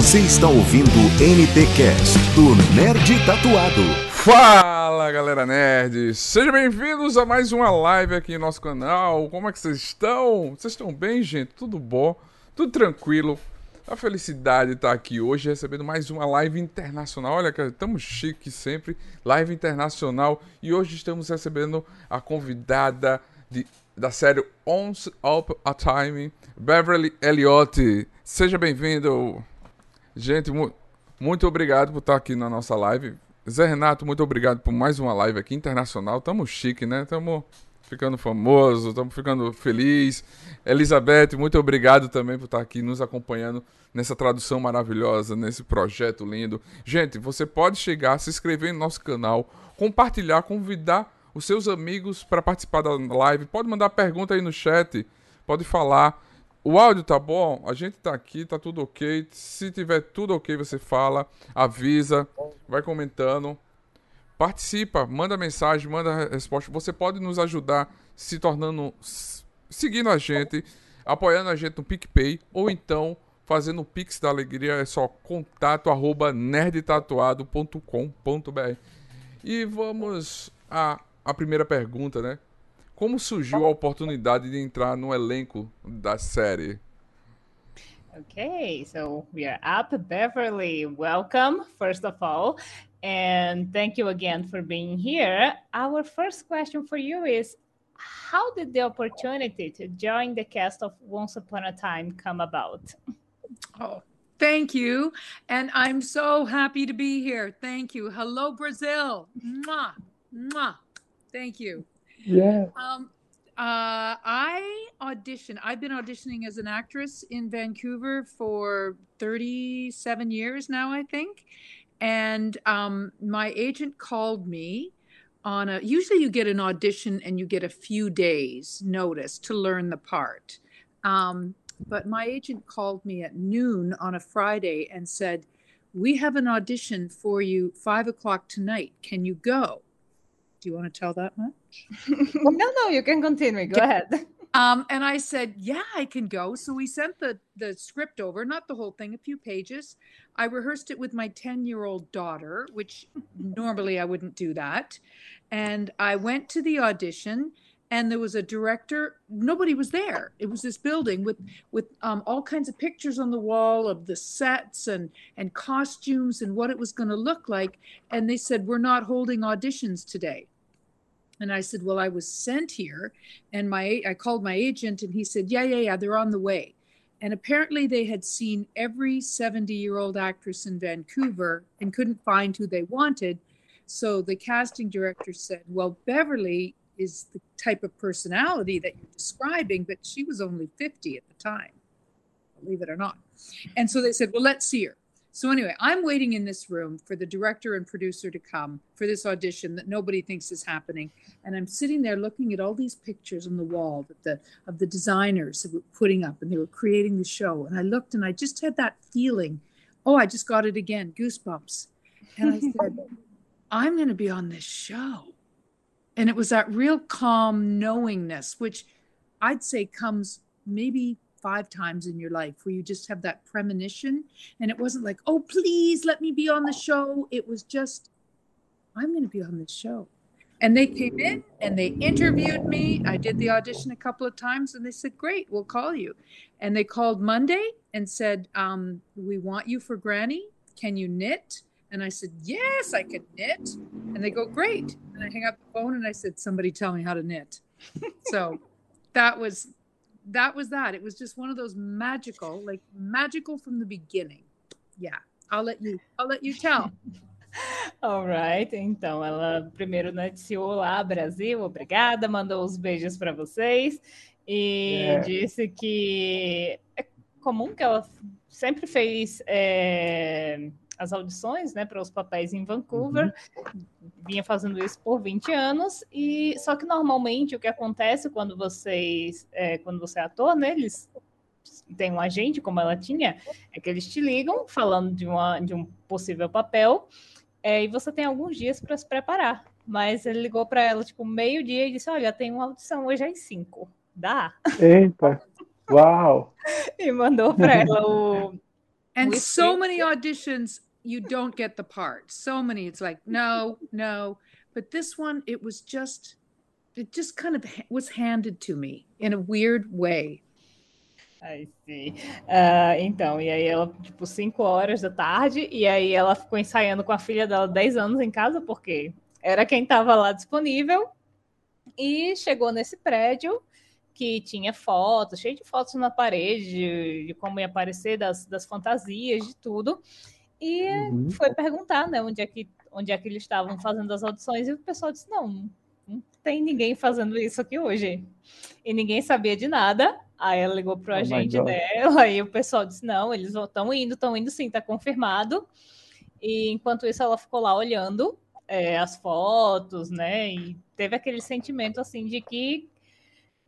Você está ouvindo o NTcast do Nerd Tatuado. Fala galera nerd, sejam bem-vindos a mais uma live aqui no nosso canal. Como é que vocês estão? Vocês estão bem, gente? Tudo bom? Tudo tranquilo? A felicidade de estar aqui hoje recebendo mais uma live internacional. Olha, que estamos chique sempre, live internacional. E hoje estamos recebendo a convidada de, da série Once Up a Time, Beverly Elliott. Seja bem-vindo. Gente, mu muito obrigado por estar aqui na nossa live. Zé Renato, muito obrigado por mais uma live aqui internacional. Tamo chique, né? Tamo ficando famoso, estamos ficando feliz. Elizabeth, muito obrigado também por estar aqui nos acompanhando nessa tradução maravilhosa, nesse projeto lindo. Gente, você pode chegar, se inscrever no nosso canal, compartilhar, convidar os seus amigos para participar da live. Pode mandar pergunta aí no chat, pode falar. O áudio tá bom? A gente tá aqui, tá tudo ok. Se tiver tudo ok, você fala, avisa, vai comentando. Participa, manda mensagem, manda resposta. Você pode nos ajudar se tornando. seguindo a gente, apoiando a gente no PicPay ou então fazendo o Pix da Alegria. É só contato arroba nerdtatuado.com.br. E vamos à, à primeira pergunta, né? Como surgiu a oportunidade de entrar no elenco da série? Okay, so we are up. Beverly, welcome, first of all. And thank you again for being here. Our first question for you is How did the opportunity to join the cast of Once Upon a Time come about? Oh, thank you. And I'm so happy to be here. Thank you. Hello, Brazil. Mwah, mwah. Thank you. Yeah. Um, uh, I auditioned. I've been auditioning as an actress in Vancouver for 37 years now, I think. And um, my agent called me on a. Usually, you get an audition and you get a few days' notice to learn the part. Um, but my agent called me at noon on a Friday and said, "We have an audition for you five o'clock tonight. Can you go?" Do you want to tell that much? no, no, you can continue. Go ahead. Um, and I said, "Yeah, I can go." So we sent the the script over, not the whole thing, a few pages. I rehearsed it with my ten year old daughter, which normally I wouldn't do that. And I went to the audition, and there was a director. Nobody was there. It was this building with with um, all kinds of pictures on the wall of the sets and and costumes and what it was going to look like. And they said, "We're not holding auditions today." And I said, Well, I was sent here. And my I called my agent and he said, Yeah, yeah, yeah, they're on the way. And apparently they had seen every 70 year old actress in Vancouver and couldn't find who they wanted. So the casting director said, Well, Beverly is the type of personality that you're describing, but she was only 50 at the time, believe it or not. And so they said, Well, let's see her. So anyway, I'm waiting in this room for the director and producer to come for this audition that nobody thinks is happening, and I'm sitting there looking at all these pictures on the wall that the of the designers that were putting up, and they were creating the show. And I looked, and I just had that feeling, oh, I just got it again, goosebumps. And I said, I'm going to be on this show, and it was that real calm knowingness, which I'd say comes maybe five times in your life where you just have that premonition. And it wasn't like oh please let me be on the show. It was just i'm going to be on this show. And they came in and they interviewed me. I did the audition a couple of times and they said great we'll call you. And they called monday and said um, we want you for granny. Can you knit and i said yes i can knit and they go great and i hang up the phone and i said somebody tell me how to knit so that was that was that. It was just one of those magical, like magical from the beginning. Yeah, I'll let you. I'll let you tell. Alright, então ela primeiro noticiou Olá Brasil, obrigada, mandou os beijos para vocês e É. disse que é comum que ela sempre fez é, as audições né, para os papéis em Vancouver, vinha fazendo isso por 20 anos, e só que normalmente o que acontece quando vocês, é, quando você é ator, né, eles têm um agente, como ela tinha, é que eles te ligam falando de, uma, de um possível papel, é, e você tem alguns dias para se preparar. Mas ele ligou para ela, tipo, meio-dia e disse: Olha, tem uma audição hoje às 5. Dá? Eita. Uau. E mandou para ela o, And so many auditions, you don't get the part. So many, it's like, no, no. But this one, it was just, it just kind of was handed to me in a weird way. Aí sim. Ah, então, e aí ela, tipo, 5 horas da tarde, e aí ela ficou ensaiando com a filha dela 10 anos em casa, porque era quem estava lá disponível, e chegou nesse prédio que tinha fotos, cheio de fotos na parede, de, de como ia aparecer, das, das fantasias, de tudo, e Uhum. foi perguntar, né, onde é que, onde é que eles estavam fazendo as audições, e o pessoal disse, não, não tem ninguém fazendo isso aqui hoje. E ninguém sabia de nada. Aí ela ligou pro Oh my agente dela e o pessoal disse: não, eles estão indo, estão indo sim, tá confirmado. E enquanto isso, ela ficou lá olhando é, as fotos, né? E teve aquele sentimento assim de que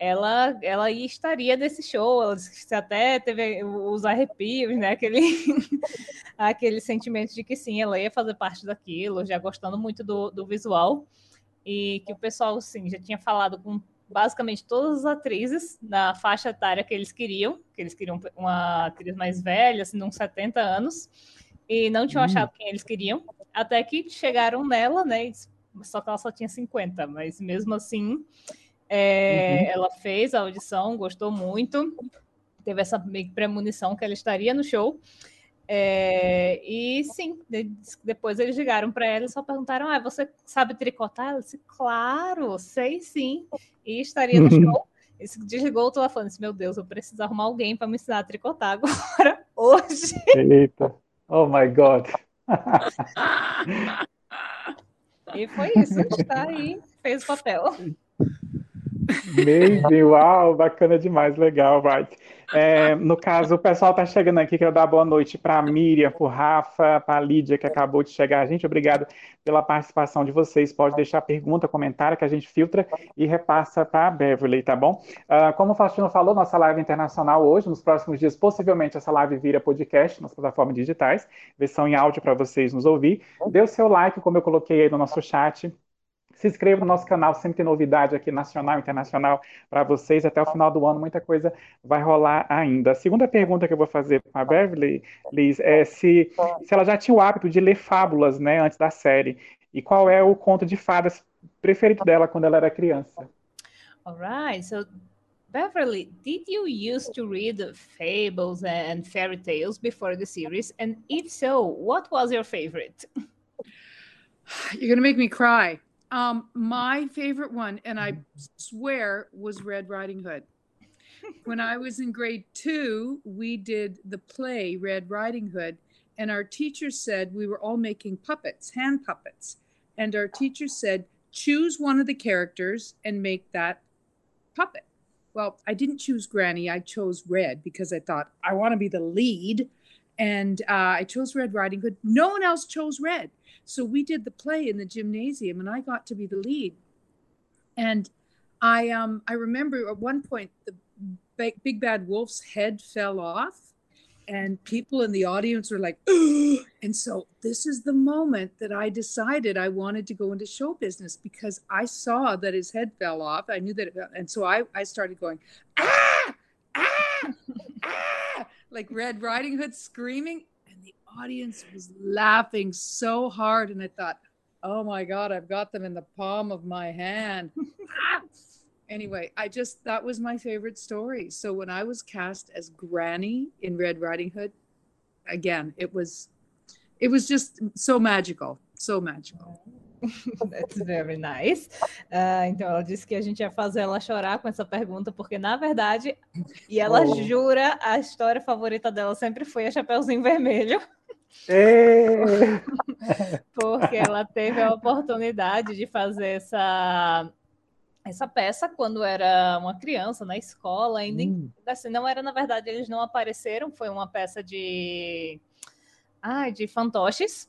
ela, ela estaria nesse show. Ela disse que até teve os arrepios, né? Aquele, aquele sentimento de que sim, ela ia fazer parte daquilo, já gostando muito do, do visual. E que o pessoal, assim, já tinha falado com basicamente todas as atrizes na faixa etária que eles queriam, que eles queriam uma atriz mais velha, assim, de uns 70 anos, e não tinham Hum. achado quem eles queriam, até que chegaram nela, né? Só que ela só tinha 50, mas mesmo assim, é, ela fez a audição, gostou muito, teve essa premonição que ela estaria no show. É, e sim, de- depois eles ligaram para ela e só perguntaram: Ah, você sabe tricotar? Ela disse: Claro, sei sim. E estaria no show. E se desligou o telefone. Disse: Meu Deus, eu preciso arrumar alguém para me ensinar a tricotar agora, hoje. Eita. Oh my God. E foi isso. Está aí, fez o papel. Amazing, uau, bacana demais, legal, right. É, no caso, o pessoal tá chegando aqui, quero dar boa noite para a Miriam, para o Rafa, para a Lídia, que acabou de chegar. Gente, obrigado pela participação de vocês. Pode deixar pergunta, comentário, que a gente filtra e repassa para a Beverly, tá bom? Ah, como o Faustino falou, nossa live internacional hoje, nos próximos dias, possivelmente essa live vira podcast nas plataformas digitais, versão em áudio para vocês nos ouvir. Dê o seu like, como eu coloquei aí no nosso chat. Se inscreva no nosso canal, sempre tem novidade aqui nacional e internacional para vocês. Até o final do ano, muita coisa vai rolar ainda. A segunda pergunta que eu vou fazer para a Beverly, Liz, é se, se ela já tinha o hábito de ler fábulas, né, antes da série. E qual é o conto de fadas preferido dela quando ela era criança? All right. So, Beverly, did you used to read fables and fairy tales before the series? And if so, what was your favorite? You're going to make me cry. Um, my favorite one, and I swear, was Red Riding Hood. when I was in grade two, we did the play Red Riding Hood, and our teacher said we were all making puppets, hand puppets. And our teacher said, choose one of the characters and make that puppet. Well, I didn't choose Granny. I chose Red because I thought I want to be the lead. And uh, I chose Red Riding Hood. No one else chose Red. So we did the play in the gymnasium, and I got to be the lead. And I um I remember at one point the big, bad wolf's head fell off, and people in the audience were like, "Ugh." and so this is the moment that I decided I wanted to go into show business because I saw that his head fell off. I knew that, it, and so I I started going ah ah ah like Red Riding Hood screaming, audience was laughing so hard, and I thought, oh my god, I've got them in the palm of my hand. Anyway, I just that was my favorite story. So when I was cast as Granny in Red Riding Hood, again, it was it was just so magical, so magical. That's very nice. Ah, então ela disse que a gente ia fazer ela chorar com essa pergunta, porque na verdade, e ela Oh. jura, a história favorita dela sempre foi a Chapeuzinho Vermelho, Ê! Porque ela teve a oportunidade de fazer essa essa peça quando era uma criança na escola, ainda Hum, assim, não era, na verdade, eles não apareceram, foi uma peça de ah, de fantoches.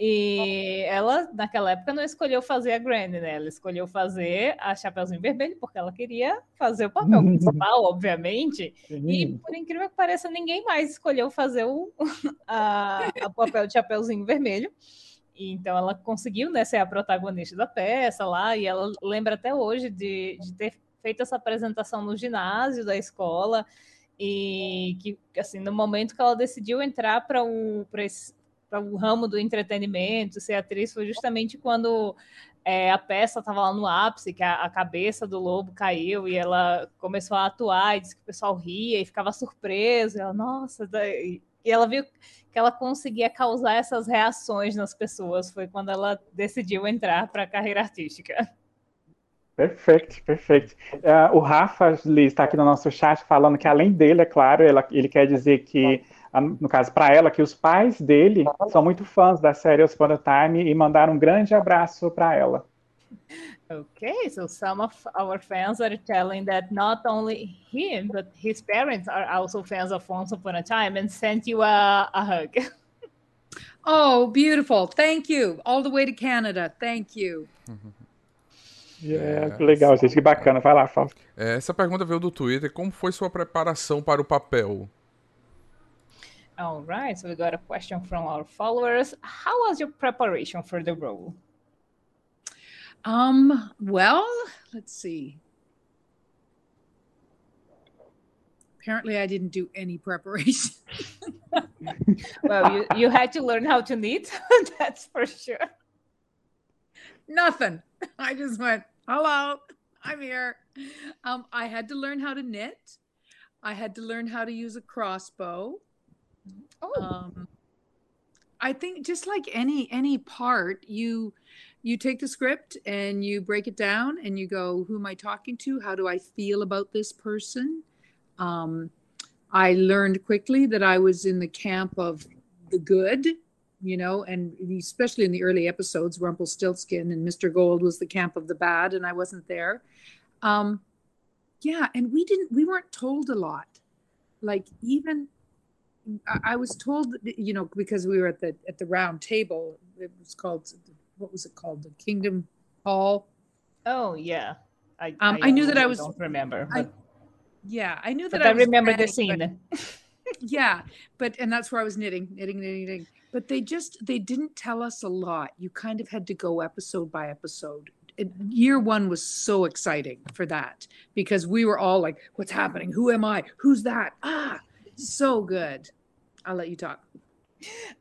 E ela, naquela época, não escolheu fazer a Granny, né? Ela escolheu fazer a Chapeuzinho Vermelho, porque ela queria fazer o papel principal, obviamente. E, por incrível que pareça, ninguém mais escolheu fazer o a, a papel de Chapeuzinho Vermelho. E, então, ela conseguiu né, ser a protagonista da peça lá, e ela lembra até hoje de, de ter feito essa apresentação no ginásio da escola, e que assim no momento que ela decidiu entrar para o para o ramo do entretenimento, ser atriz, foi justamente quando é, a peça estava lá no ápice, que a, a, cabeça do lobo caiu e ela começou a atuar e disse que o pessoal ria e ficava surpreso. E ela, nossa, e ela viu que ela conseguia causar essas reações nas pessoas. Foi quando ela decidiu entrar para a carreira artística. Perfeito, perfeito. Uh, o Rafa está aqui no nosso chat falando que, além dele, é claro, ela, ele quer dizer que no caso para ela, que os pais dele são muito fãs da série Os Upon a Time e mandaram um grande abraço para ela. Okay, so some of our fans are telling that not only him, but his parents are also fans of Once Upon a Time and sent you a, a hug. Oh, beautiful. Thank you. All the way to Canada. Thank you. Yeah, que legal, gente. Que bacana. Vai lá, Fausto. É, essa pergunta veio do Twitter. Como foi sua preparação para o papel? All right, so we got a question from our followers. How was your preparation for the role? Um, well, let's see. Apparently, I didn't do any preparation. well, you, you had to learn how to knit, that's for sure. Nothing. I just went, hello, I'm here. Um, I had to learn how to knit. I had to learn how to use a crossbow. Oh. Um, I think just like any any part, you you take the script and you break it down and you go, who am I talking to? How do I feel about this person? Um, I learned quickly that I was in the camp of the good, you know, and especially in the early episodes, Rumpelstiltskin and Mr. Gold was the camp of the bad, and I wasn't there. Um, yeah, and we didn't, we weren't told a lot. Like even I was told, you know, because we were at the at the round table. It was called what was it called? The Kingdom Hall. Oh yeah, I um, I, I knew that I was. Don't remember. But, I, yeah, I knew that. I, I remember the scene. But, yeah, but and that's where I was knitting, knitting, knitting, knitting. But they just they didn't tell us a lot. You kind of had to go episode by episode. Year one was so exciting for that because we were all like, "What's happening? Who am I? Who's that?" Ah, so good. I'll let you talk.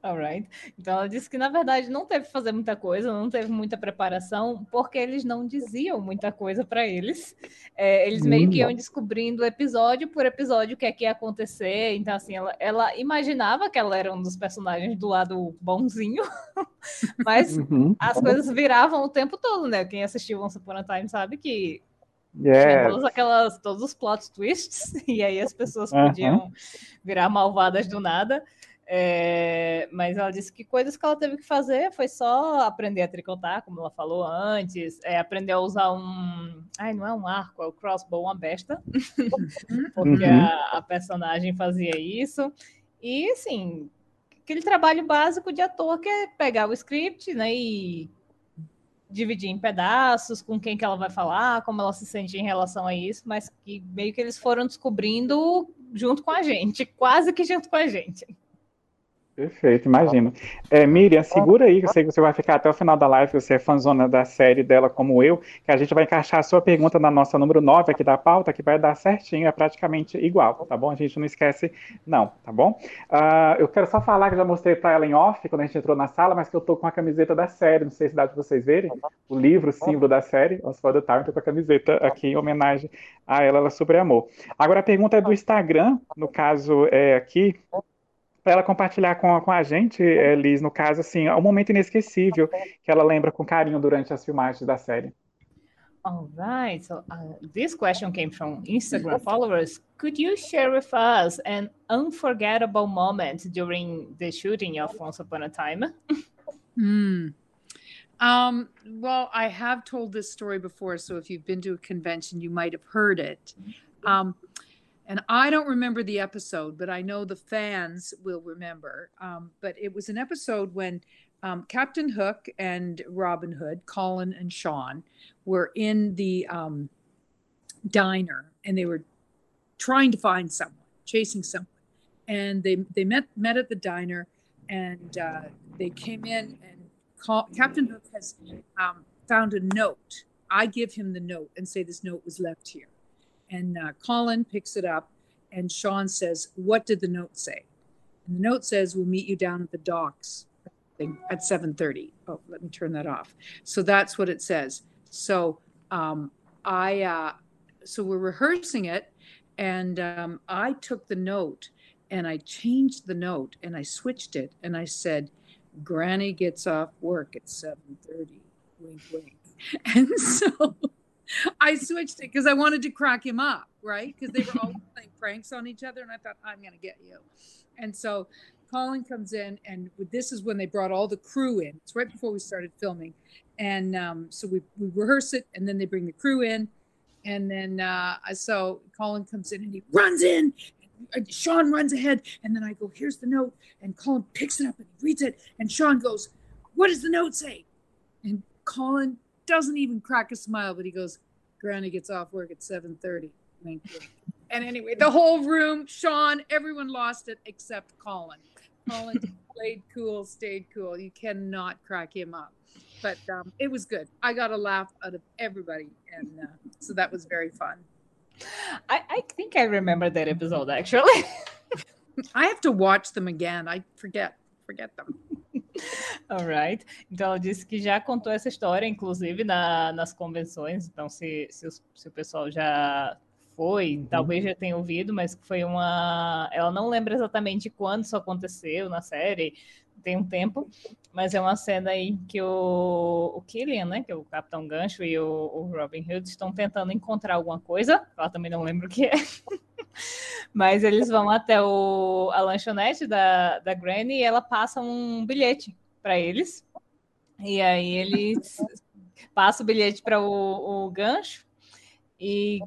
Alright. Então ela disse que na verdade não teve que fazer muita coisa, não teve muita preparação, porque eles não diziam muita coisa para eles. É, eles meio que iam descobrindo episódio por episódio o que é que ia acontecer. Então, assim, ela, ela imaginava que ela era um dos personagens do lado bonzinho, mas uhum. as coisas viravam o tempo todo, né? Quem assistiu Once Upon a Time sabe que Yes. Todas aquelas, todos os plot twists, e aí as pessoas podiam virar malvadas do nada. É, mas ela disse que coisas que ela teve que fazer foi só aprender a tricotar, como ela falou antes, é, aprender a usar um. Ai, não é um arco, é o crossbow, uma besta, porque uhum. a, a, personagem fazia isso. E, assim, aquele trabalho básico de ator que é pegar o script né, e dividir em pedaços, com quem que ela vai falar, como ela se sente em relação a isso, mas que meio que eles foram descobrindo junto com a gente, quase que junto com a gente. Perfeito, imagino. É, Miriam, segura aí, eu sei que você vai ficar até o final da live, você é fãzona da série dela como eu, que a gente vai encaixar a sua pergunta na nossa número 9 aqui da pauta, que vai dar certinho, é praticamente igual, tá bom? A gente não esquece, não, tá bom? Uh, eu quero só falar que já mostrei para ela em off, quando a gente entrou na sala, mas que eu tô com a camiseta da série, não sei se dá de vocês verem, o livro, o símbolo da série, Oswald Time, tô com a camiseta aqui em homenagem a ela, ela sobre amor. Agora a pergunta é do Instagram, no caso é aqui, para ela compartilhar com, com a gente, é, Liz, no caso, assim, um momento inesquecível que ela lembra com carinho durante as filmagens da série. All right. So uh, this question came from Instagram followers. Could you share with us an unforgettable moment during the shooting of Once Upon a Time? Hmm. Um, well, I have told this story before, so if you've been to a convention, you might have heard it. Um, and I don't remember the episode, but I know the fans will remember. Um, but it was an episode when um, Captain Hook and Robin Hood, Colin and Sean, were in the um, diner and they were trying to find someone, chasing someone. And they they met met at the diner, and uh, they came in and call, Captain Hook has um, found a note. I give him the note and say this note was left here and uh, Colin picks it up and Sean says, "What did the note say?" And the note says, "We'll meet you down at the docks at 7:30." Oh, let me turn that off. So that's what it says. So um, I, uh, so we're rehearsing it, and um, I took the note and I changed the note and I switched it and I said, "Granny gets off work at 7:30." Wink, wink. And so I switched it because I wanted to crack him up, right? Because they were always playing pranks on each other, and I thought, I'm going to get you. And so Colin comes in, and this is when they brought all the crew in. It's right before we started filming. And um, so we, we rehearse it, and then they bring the crew in. And then uh, so Colin comes in and he runs in. Sean runs ahead, and then I go, Here's the note. And Colin picks it up and he reads it. And Sean goes, What does the note say? And Colin doesn't even crack a smile, but he goes, Granny gets off work at 7:30. Thank you. And anyway, the whole room, Sean, everyone lost it except Colin. Colin played cool, stayed cool. You cannot crack him up. But um, it was good. I got a laugh out of everybody, and uh, so that was very fun. I, I think I remember that episode actually. I have to watch them again. I forget forget them. Alright. Então ela disse que já contou essa história, inclusive, na, nas convenções. Então, se, se, se o pessoal já foi, uhum. talvez já tenha ouvido, mas foi uma. Ela não lembra exatamente quando isso aconteceu na série, tem um tempo, mas é uma cena aí que o, o Killian, né, que é o Capitão Gancho e o, o Robin Hood estão tentando encontrar alguma coisa, ela também não lembra o que é. Mas eles vão até o, a lanchonete da, da Granny e ela passa um bilhete para eles. E aí eles passam o bilhete para o, o gancho e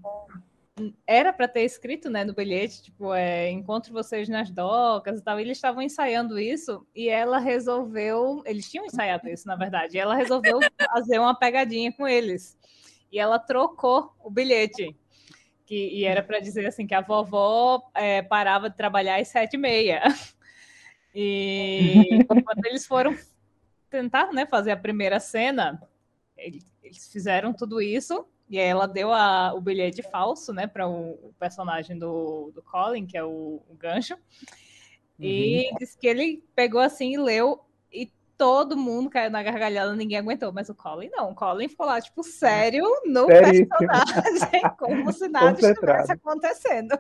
era para ter escrito né, no bilhete, tipo, é, encontro vocês nas docas e tal. E eles estavam ensaiando isso e ela resolveu. Eles tinham ensaiado isso, na verdade. E ela resolveu fazer uma pegadinha com eles. E ela trocou o bilhete que, e era para dizer assim que a vovó é, parava de trabalhar às sete e meia. E quando eles foram tentar né, fazer a primeira cena, eles fizeram tudo isso e aí ela deu a, o bilhete falso né, para o, o, personagem do, do Colin, que é o, o gancho. E uhum. disse que ele pegou assim e leu todo mundo caiu na gargalhada, ninguém aguentou, mas o Colin não. O Colin ficou lá, tipo, sério no Seríssimo. personagem, como se nada estivesse acontecendo.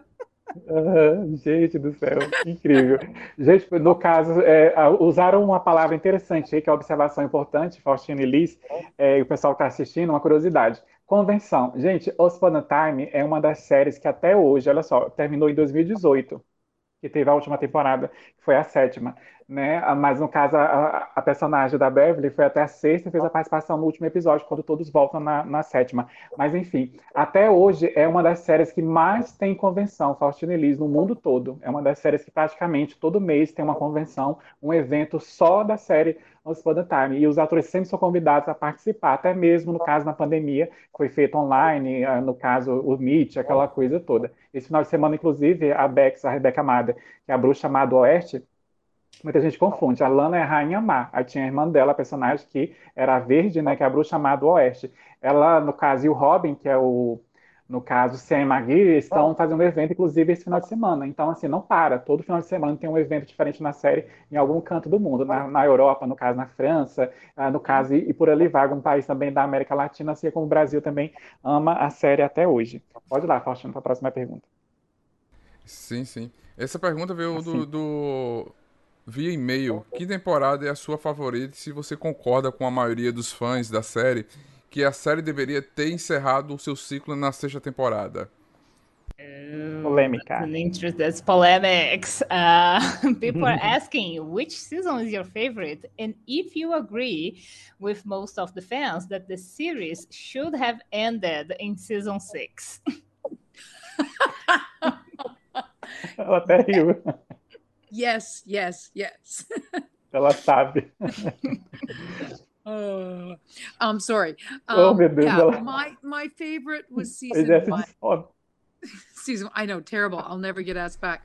Uhum, gente do céu, incrível. Gente, no caso, é, usaram uma palavra interessante aí, que é a observação importante, Faustino e Liz, é, e o pessoal está assistindo, uma curiosidade. Convenção. Gente, Os Time é uma das séries que até hoje, olha só, terminou em 2018 que teve a última temporada, que foi a sétima, né? Mas no caso, a, a, personagem da Beverly foi até a sexta fez a participação no último episódio, quando todos voltam na, na, sétima. Mas enfim, até hoje é uma das séries que mais tem convenção, Faustino Elis, no mundo todo. É uma das séries que praticamente todo mês tem uma convenção, um evento só da série Once Upon a Time. E os atores sempre são convidados a participar, até mesmo no caso na pandemia, foi feito online, ah, no caso o Meet, aquela coisa toda. Esse final de semana, inclusive, a Bex, a Rebecca Mada, que é a bruxa má do Oeste, muita gente confunde. A Lana é a Rainha Má. Aí tinha a irmã dela, a personagem que era a Verde, né, que é a bruxa má do Oeste. Ela, no caso, e o Robin, que é o no caso, Sam e Maggie, estão fazendo um evento, inclusive, esse final de semana. Então, assim, não para. Todo final de semana tem um evento diferente na série em algum canto do mundo. Na, na Europa, no caso, na França, uh, no caso, e, e, por ali vai algum país também da América Latina, assim como o Brasil também ama a série até hoje. Pode ir lá, Faustino, para a próxima pergunta. Sim, sim. Essa pergunta veio assim. do, do, via e-mail. Que temporada é a sua favorita? Se você concorda com a maioria dos fãs da série que a série deveria ter encerrado o seu ciclo na sexta temporada? Polêmica. That's polemics. Uh, people are asking which season is your favorite, and if you agree with most of the fans that the series should have ended in season six. Ela até riu. Yes, yes, yes. Ela sabe. Oh, I'm sorry. Oh, um, oh, yeah, my my favorite was season one. season, I know, terrible. I'll never get asked back.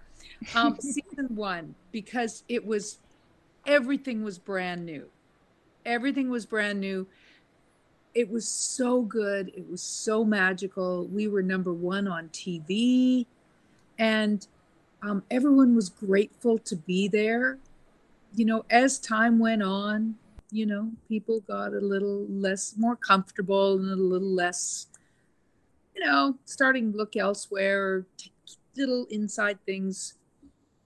Um, season one because it was everything was brand new. Everything was brand new. It was so good. It was so magical. We were number one on TV. and um, everyone was grateful to be there. You know, as time went on, you know, people got a little less, more comfortable and a little less, you know, starting to look elsewhere. Little inside things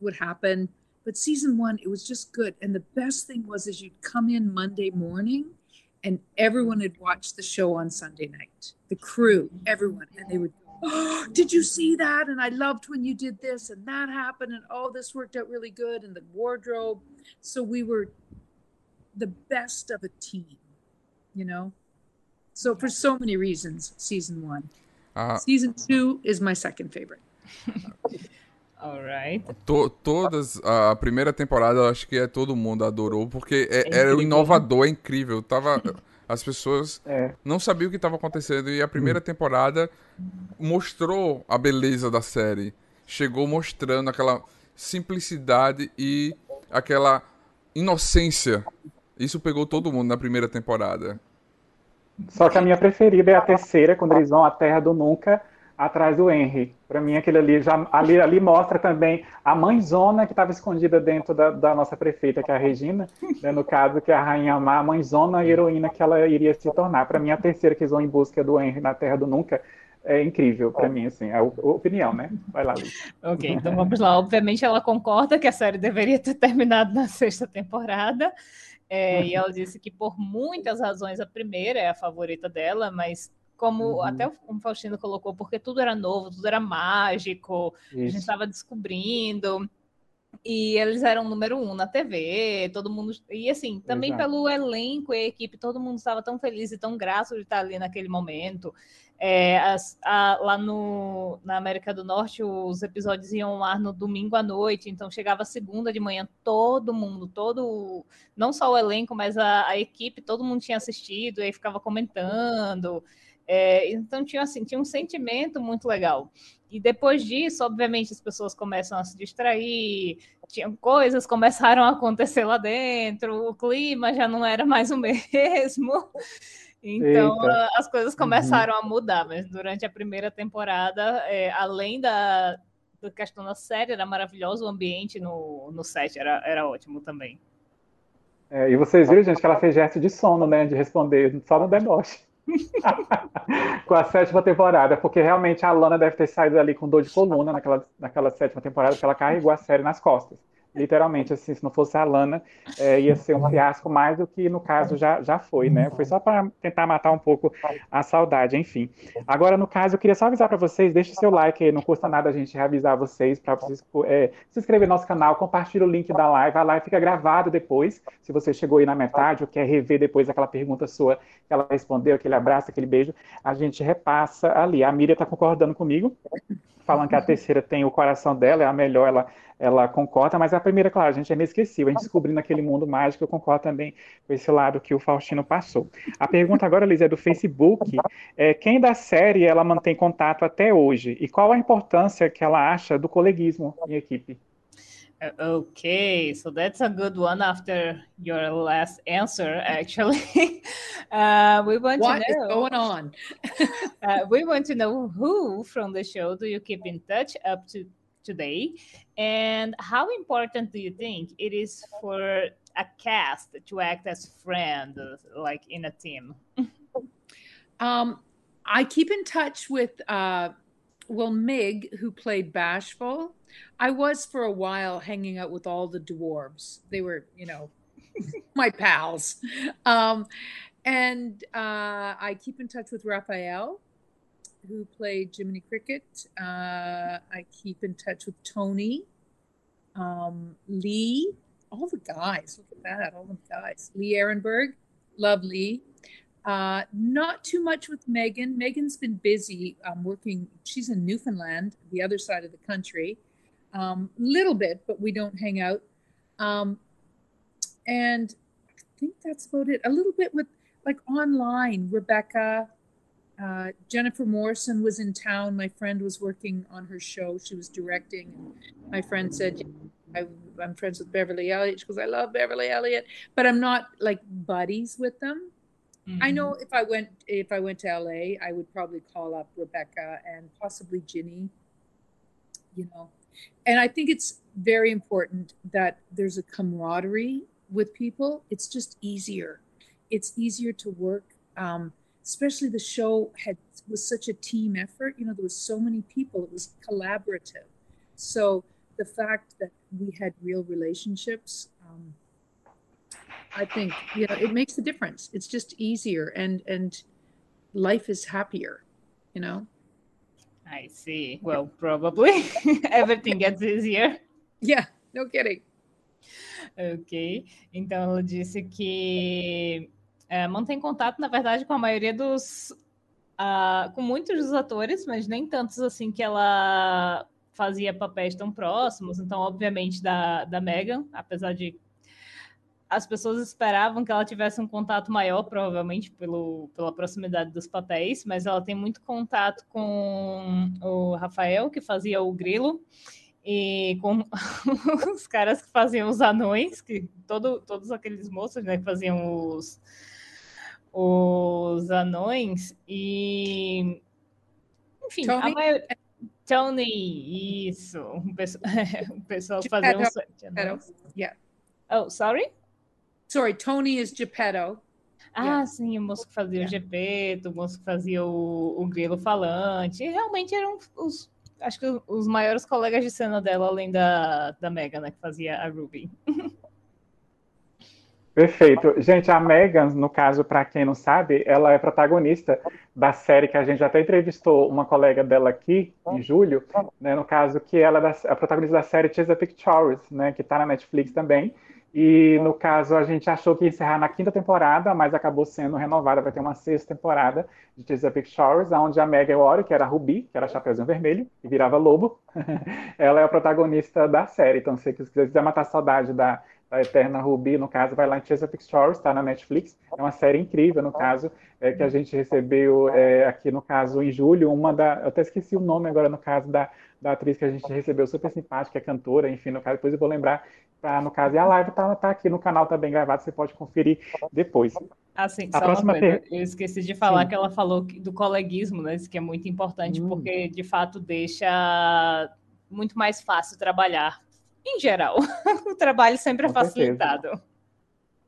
would happen. But season one, it was just good. And the best thing was is you'd come in Monday morning and everyone had watched the show on Sunday night. The crew, everyone, and they would oh, did you see that? And I loved when you did this and that happened and oh, this worked out really good and the wardrobe. So we were the best of a team, you know? So for so many reasons, season one. Uh, season two is my second favorite. Alright. To, todas, a primeira temporada eu acho que é todo mundo adorou, porque é, é era inovador, é incrível. Tava, as pessoas é. não sabiam o que estava acontecendo e a primeira temporada mostrou a beleza da série. Chegou mostrando aquela simplicidade e aquela inocência. Isso pegou todo mundo na primeira temporada. Só que a minha preferida é a terceira, quando eles vão à Terra do Nunca, atrás do Henry. Para mim, aquele ali já ali, ali mostra também a mãezona que estava escondida dentro da, da, nossa prefeita, que é a Regina, né, no caso, que é a Rainha Má, a mãezona e heroína que ela iria se tornar. Para mim, a terceira que vão em busca do Henry na Terra do Nunca é incrível para mim, assim, é a opinião, né? Vai lá, Luiz. Ok, então vamos lá. Obviamente, ela concorda que a série deveria ter terminado na sexta temporada. É, e ela disse que por muitas razões a primeira é a favorita dela, mas como uhum. até o Faustino colocou, porque tudo era novo, tudo era mágico, Isso. a gente estava descobrindo. E eles eram número um na TV, todo mundo. E assim, também Exato. pelo elenco e a equipe, todo mundo estava tão feliz e tão grato de estar ali naquele momento. É, as, a, lá no, na América do Norte, os episódios iam ao ar no domingo à noite, então chegava segunda de manhã, todo mundo, todo, não só o elenco, mas a, a equipe, todo mundo tinha assistido e aí ficava comentando. É, então tinha assim, tinha um sentimento muito legal. E depois disso, obviamente, as pessoas começam a se distrair, tinha, coisas começaram a acontecer lá dentro, o clima já não era mais o mesmo. Então Eita. as coisas uhum. começaram uhum. a mudar, mas durante a primeira temporada, é, além da, da questão da série, era maravilhoso, o ambiente no, no set era, era ótimo também. É, e vocês viram, gente, que ela fez gesto de sono, né? De responder só no deboche. com a sétima temporada, porque realmente a Lana deve ter saído ali com dor de coluna naquela, naquela sétima temporada, porque ela carregou a série nas costas. Literalmente, assim, se não fosse a Lana, é, ia ser um fiasco mais do que no caso já, já foi, né? Foi só para tentar matar um pouco a saudade, enfim. Agora, no caso, eu queria só avisar para vocês, deixe seu like aí, não custa nada a gente reavisar vocês, para vocês é, se inscrever no nosso canal, compartilhe o link da live, a live fica gravada depois, se você chegou aí na metade ou quer rever depois aquela pergunta sua que ela respondeu, aquele abraço, aquele beijo, a gente repassa ali. A Miriam está concordando comigo, falando que a terceira tem o coração dela, é a melhor, ela ela concorda, mas a primeira, claro, a gente é inesquecível, a gente descobrindo aquele mundo mágico, eu concordo também com esse lado que o Faustino passou. A pergunta agora, Liz, é do Facebook, é, quem da série ela mantém contato até hoje, e qual a importância que ela acha do coleguismo em equipe? Okay, so that's a good one after your last answer, actually. uh, we want what to know what's going on. uh, we want to know who from the show do you keep in touch up to today and how important do you think it is for a cast to act as friends like in a team um, i keep in touch with uh, well mig who played bashful i was for a while hanging out with all the dwarves they were you know my pals um, and uh, i keep in touch with raphael who played Jiminy Cricket. Uh, I keep in touch with Tony, um, Lee, all the guys. Look at that, all the guys. Lee Ehrenberg, love Lee. Uh, not too much with Megan. Megan's been busy um, working. She's in Newfoundland, the other side of the country. Um, little bit, but we don't hang out. Um, and I think that's about it. A little bit with like online, Rebecca, uh, Jennifer Morrison was in town. My friend was working on her show. She was directing. And my friend said, I, am friends with Beverly Elliott. She goes, I love Beverly Elliott, but I'm not like buddies with them. Mm-hmm. I know if I went if I went to LA, I would probably call up Rebecca and possibly Ginny. you know. And I think it's very important that there's a camaraderie with people. It's just easier. It's easier to work. Um, especially the show had was such a team effort. You know, there was so many people. It was collaborative. So the fact that we had real relationships, um, I think, you know, it makes a difference. It's just easier, and and life is happier. You know. I see. Well, probably everything gets easier. Yeah, no kidding. Ok. Então ela disse que é, mantém contato, na verdade, com a maioria dos. Uh, com muitos dos atores, mas nem tantos assim que ela fazia papéis tão próximos. Então, obviamente, da, da Megan, apesar de as pessoas esperavam que ela tivesse um contato maior, provavelmente pelo, pela proximidade dos papéis, mas ela tem muito contato com o Rafael, que fazia o Grilo, e com os caras que faziam os anões, que todo, todos aqueles moços né, que faziam os, os anões, e enfim, Tony, a maioria... Tony isso, o pessoal, o pessoal fazia um... Yeah. Oh, sorry? Sorry, Tony is Geppetto. Ah, yeah. sim, o moço que fazia yeah. o Gepeto, o moço que fazia o, o grilo falante. E realmente eram os, acho que os maiores colegas de cena dela, além da, da Megan, né, que fazia a Ruby. Perfeito. Gente, a Megan, no caso, para quem não sabe, ela é protagonista da série que a gente até entrevistou uma colega dela aqui, em julho, né, no caso, que ela é a protagonista da série Chesapeake Shores, né, que está na Netflix também. E no caso, a gente achou que ia encerrar na quinta temporada, mas acabou sendo renovada, vai ter uma sexta temporada de Chesapeake Shores, onde a Meg Ori, que era Ruby, que era Chapeuzinho Vermelho, e virava lobo, ela é a protagonista da série. Então, se você quiser matar saudade da, da Eterna Ruby, no caso, vai lá em Chesapeake Shores, está na Netflix. É uma série incrível, no caso, é, que a gente recebeu é, aqui, no caso, em julho, uma da. Eu até esqueci o nome agora, no caso, da, da atriz que a gente recebeu, super simpática, é cantora, enfim, no caso, depois eu vou lembrar Tá, no caso, e a live tá, tá aqui no canal também gravado, você pode conferir depois. Assim, a próxima per... eu esqueci de falar Sim. que ela falou do coleguismo, né? Isso que é muito importante, hum. porque de fato deixa muito mais fácil trabalhar. Em geral, o trabalho sempre é Com é facilitado. Certeza.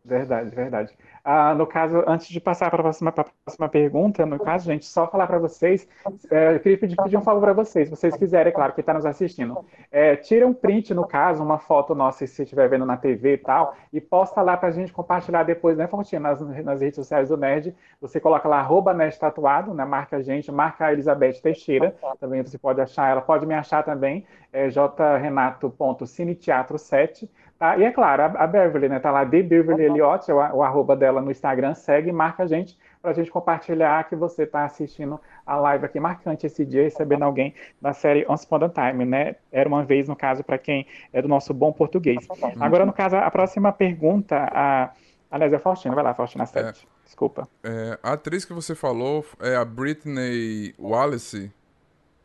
Verdade, verdade. Ah, no caso, antes de passar para a próxima, próxima, pergunta, no caso, gente, só falar para vocês, é, eu queria pedir, pedir, um favor para vocês, se vocês quiserem, é claro, que está nos assistindo. É, tira um print, no caso, uma foto nossa, se estiver vendo na TV e tal, e posta lá para a gente compartilhar depois, né, Fontinha, nas, nas redes sociais do Nerd. Você coloca lá, arroba Nerd Tatuado, né, marca a gente, marca a Elizabeth Teixeira, também você pode achar, ela pode me achar também, é jrenato.cineteatro7, Tá? E é claro, a, a Beverly, né? Tá lá de Beverly Elliott, o, o arroba dela no Instagram, segue e marca a gente para a gente compartilhar que você está assistindo a live aqui marcante esse dia, recebendo alguém da série Once Upon a Time, né? Era uma vez, no caso, para quem é do nosso bom português. Agora, no caso, a próxima pergunta, a... aliás, é a Faustina, vai lá, Faustina 7, é, desculpa. É, a atriz que você falou é a Britney Wallace?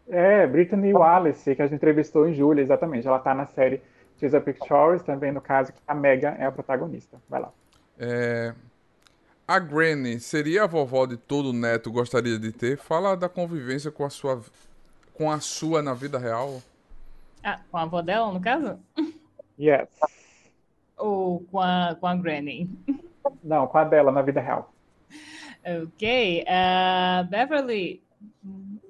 É, Britney Wallace, que a gente entrevistou em julho, exatamente. Ela está na série Chesapeake Shores, também no caso que a Megan é a protagonista. Vai lá. É... A Granny seria a vovó de todo neto gostaria de ter? Fala da convivência com a sua, com a sua na vida real. Ah, com a avó dela, no caso? Yes. Ou com a, com a Granny? Não, com a dela na vida real. Ok. Uh, Beverly,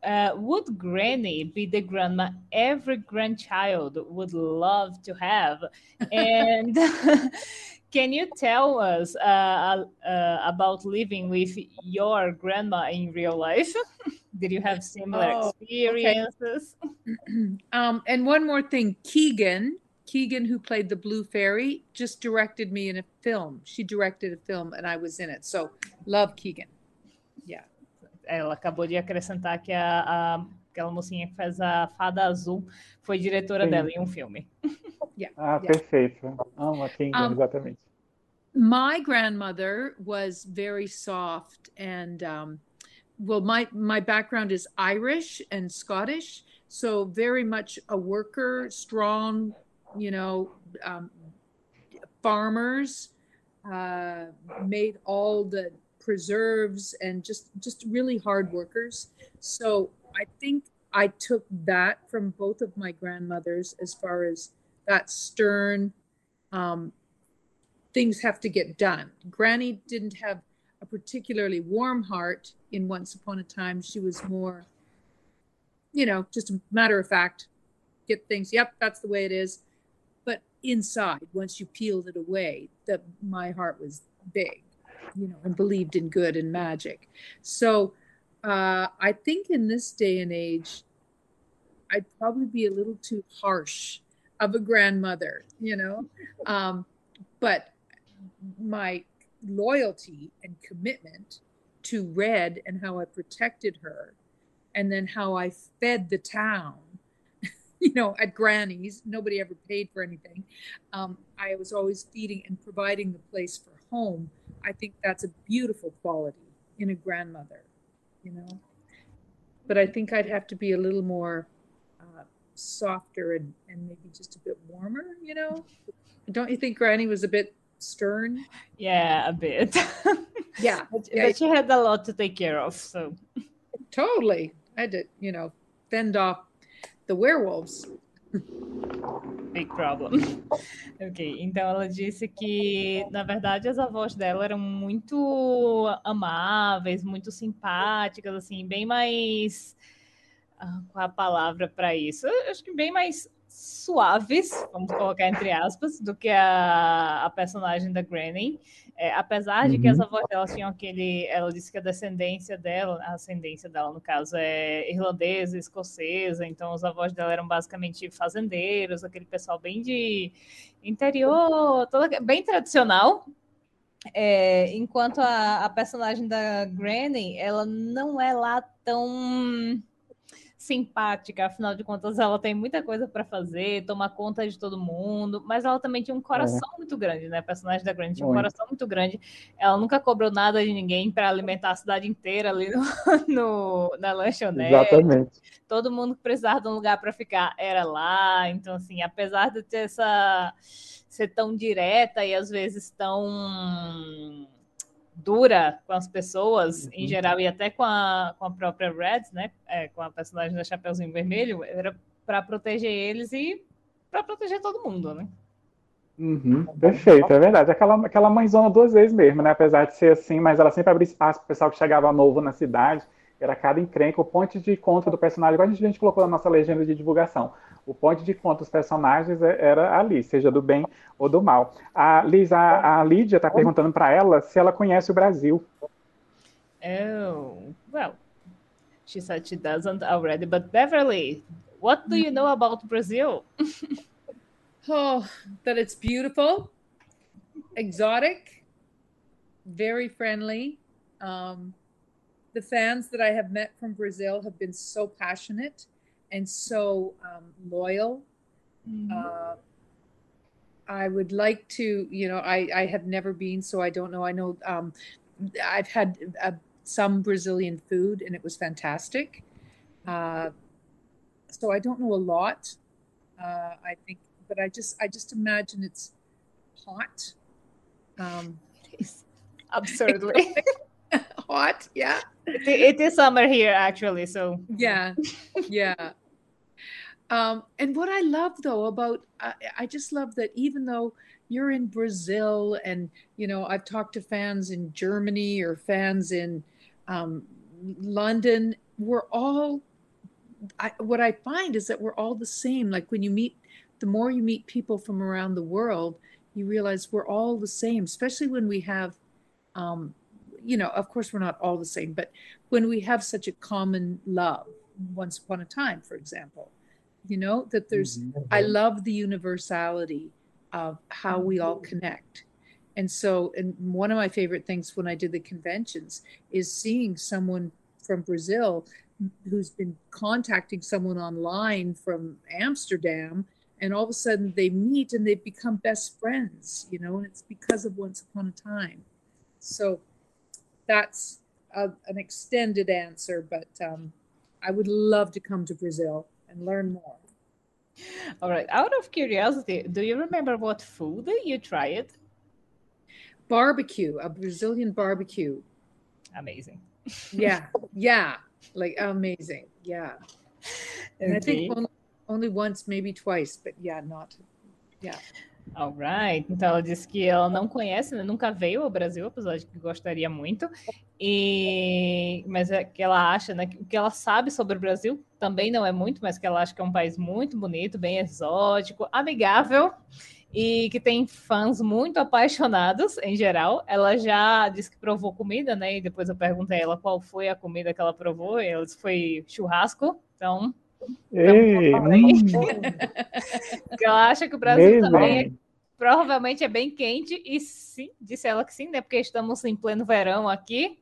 uh, would Granny be the grandma every grandchild would love to have? And can you tell us uh, uh, about living with your grandma in real life? Did you have similar oh, experiences? Okay. um, and one more thing, Keegan, Keegan, who played the Blue Fairy, just directed me in a film. She directed a film, and I was in it. So love Keegan. Yeah. Ela acabou de acrescentar que a, a, aquela mocinha que faz a Fada Azul foi diretora Sim. dela em um filme. yeah. Ah, yeah. perfeito. Amo quem um, exatamente. My grandmother was very soft and um, well my my background is Irish and Scottish, so very much a worker, strong, you know, um, farmers uh, made all the preserves and just just really hard workers. So I think I took that from both of my grandmothers as far as that stern um, things have to get done. Granny didn't have a particularly warm heart in Once Upon a Time. She was more, you know, just a matter of fact, get things, yep, that's the way it is. But inside, once you peeled it away, that my heart was big, you know, and believed in good and magic. So uh, I think in this day and age, I'd probably be a little too harsh of a grandmother, you know. Um, but my loyalty and commitment to Red and how I protected her, and then how I fed the town, you know, at Granny's, nobody ever paid for anything. Um, I was always feeding and providing the place for home. I think that's a beautiful quality in a grandmother, you know. But I think I'd have to be a little more uh, softer and, and maybe just a bit warmer, you know. Don't you think Granny was a bit stern? Yeah, a bit. Yeah, but, yeah. but she had a lot to take care of, so totally. I had to, you know, fend off the werewolves. big problem. ok, então ela disse que, na verdade, as avós dela eram muito amáveis, muito simpáticas, assim, bem mais. ah, qual a palavra para isso? Eu acho que bem mais suaves, vamos colocar entre aspas, do que a, a personagem da Granny. É, apesar de que as avós dela tinham aquele. Ela disse que a descendência dela, a ascendência dela, no caso, é irlandesa, escocesa, então os avós dela eram basicamente fazendeiros, aquele pessoal bem de interior, toda, bem tradicional. É, enquanto a, a personagem da Granny, ela não é lá tão simpática, afinal de contas, ela tem muita coisa para fazer, tomar conta de todo mundo, mas ela também tinha um coração muito grande, né? A personagem da Granny tinha um Muito. coração muito grande. Ela nunca cobrou nada de ninguém para alimentar a cidade inteira ali no, no- na lanchonete. Exatamente. Todo mundo que precisava de um lugar para ficar era lá. Então, assim, apesar de ter essa ser tão direta e às vezes tão dura com as pessoas em geral e até com a, com a própria Red, né? É, com a personagem da Chapeuzinho Vermelho, era para proteger eles e para proteger todo mundo, né? Uhum, perfeito, é verdade. Aquela, aquela mãezona duas vezes mesmo, né? Apesar de ser assim, mas ela sempre abria espaço para o pessoal que chegava novo na cidade. Era cada encrenca, o ponto de encontro do personagem, igual a gente, a gente colocou na nossa legenda de divulgação. O ponto de encontro dos personagens é- era ali, seja do bem ou do mal. A Liz, a, a Lídia está perguntando para ela se ela conhece o Brasil. Oh, well, she said she doesn't already, but Beverly, what do you know about Brazil? Oh, that it's beautiful, exotic, very friendly. Um, the fans that I have met from Brazil have been so passionate and so um, loyal. Uh, I would like to, you know, I, I have never been, so I don't know. I know um, I've had uh, some Brazilian food and it was fantastic. Uh, so I don't know a lot. Uh, I think, but I just, I just imagine it's hot. Um, Absurdly. hot, yeah, it, is summer here, actually, so yeah, yeah. Um, and what I love though about, I, I just love that even though you're in Brazil and, you know, I've talked to fans in Germany or fans in um, London, we're all, I, what I find is that we're all the same. Like when you meet, the more you meet people from around the world, you realize we're all the same, especially when we have, um, you know, of course, we're not all the same, but when we have such a common love, once upon a time, for example, you know, that there's, mm-hmm. I love the universality of how we all connect. And so, and one of my favorite things when I did the conventions is seeing someone from Brazil who's been contacting someone online from Amsterdam, and all of a sudden they meet and they become best friends, you know, and it's because of Once Upon a Time. So that's a, an extended answer, but um, I would love to come to Brazil and learn more. all right. Out of curiosity, do you remember what food you tried? Barbecue, a Brazilian barbecue. Amazing. Yeah, yeah, like amazing. Yeah. And I think only, only once, maybe twice, but yeah, not. Yeah. Alright. Então ela disse que ela não conhece, né? nunca veio ao Brasil, apesar de que gostaria muito. E mas é que ela acha, né? O que ela sabe sobre o Brasil também não é muito, mas que ela acha que é um país muito bonito, bem exótico, amigável e que tem fãs muito apaixonados em geral. Ela já disse que provou comida, né? E depois eu perguntei a ela qual foi a comida que ela provou. E ela disse que foi churrasco. Então, Ei, hum, ela acha que o Brasil mesmo. também é provavelmente é bem quente, e sim, disse ela que sim, né? Porque estamos em pleno verão aqui.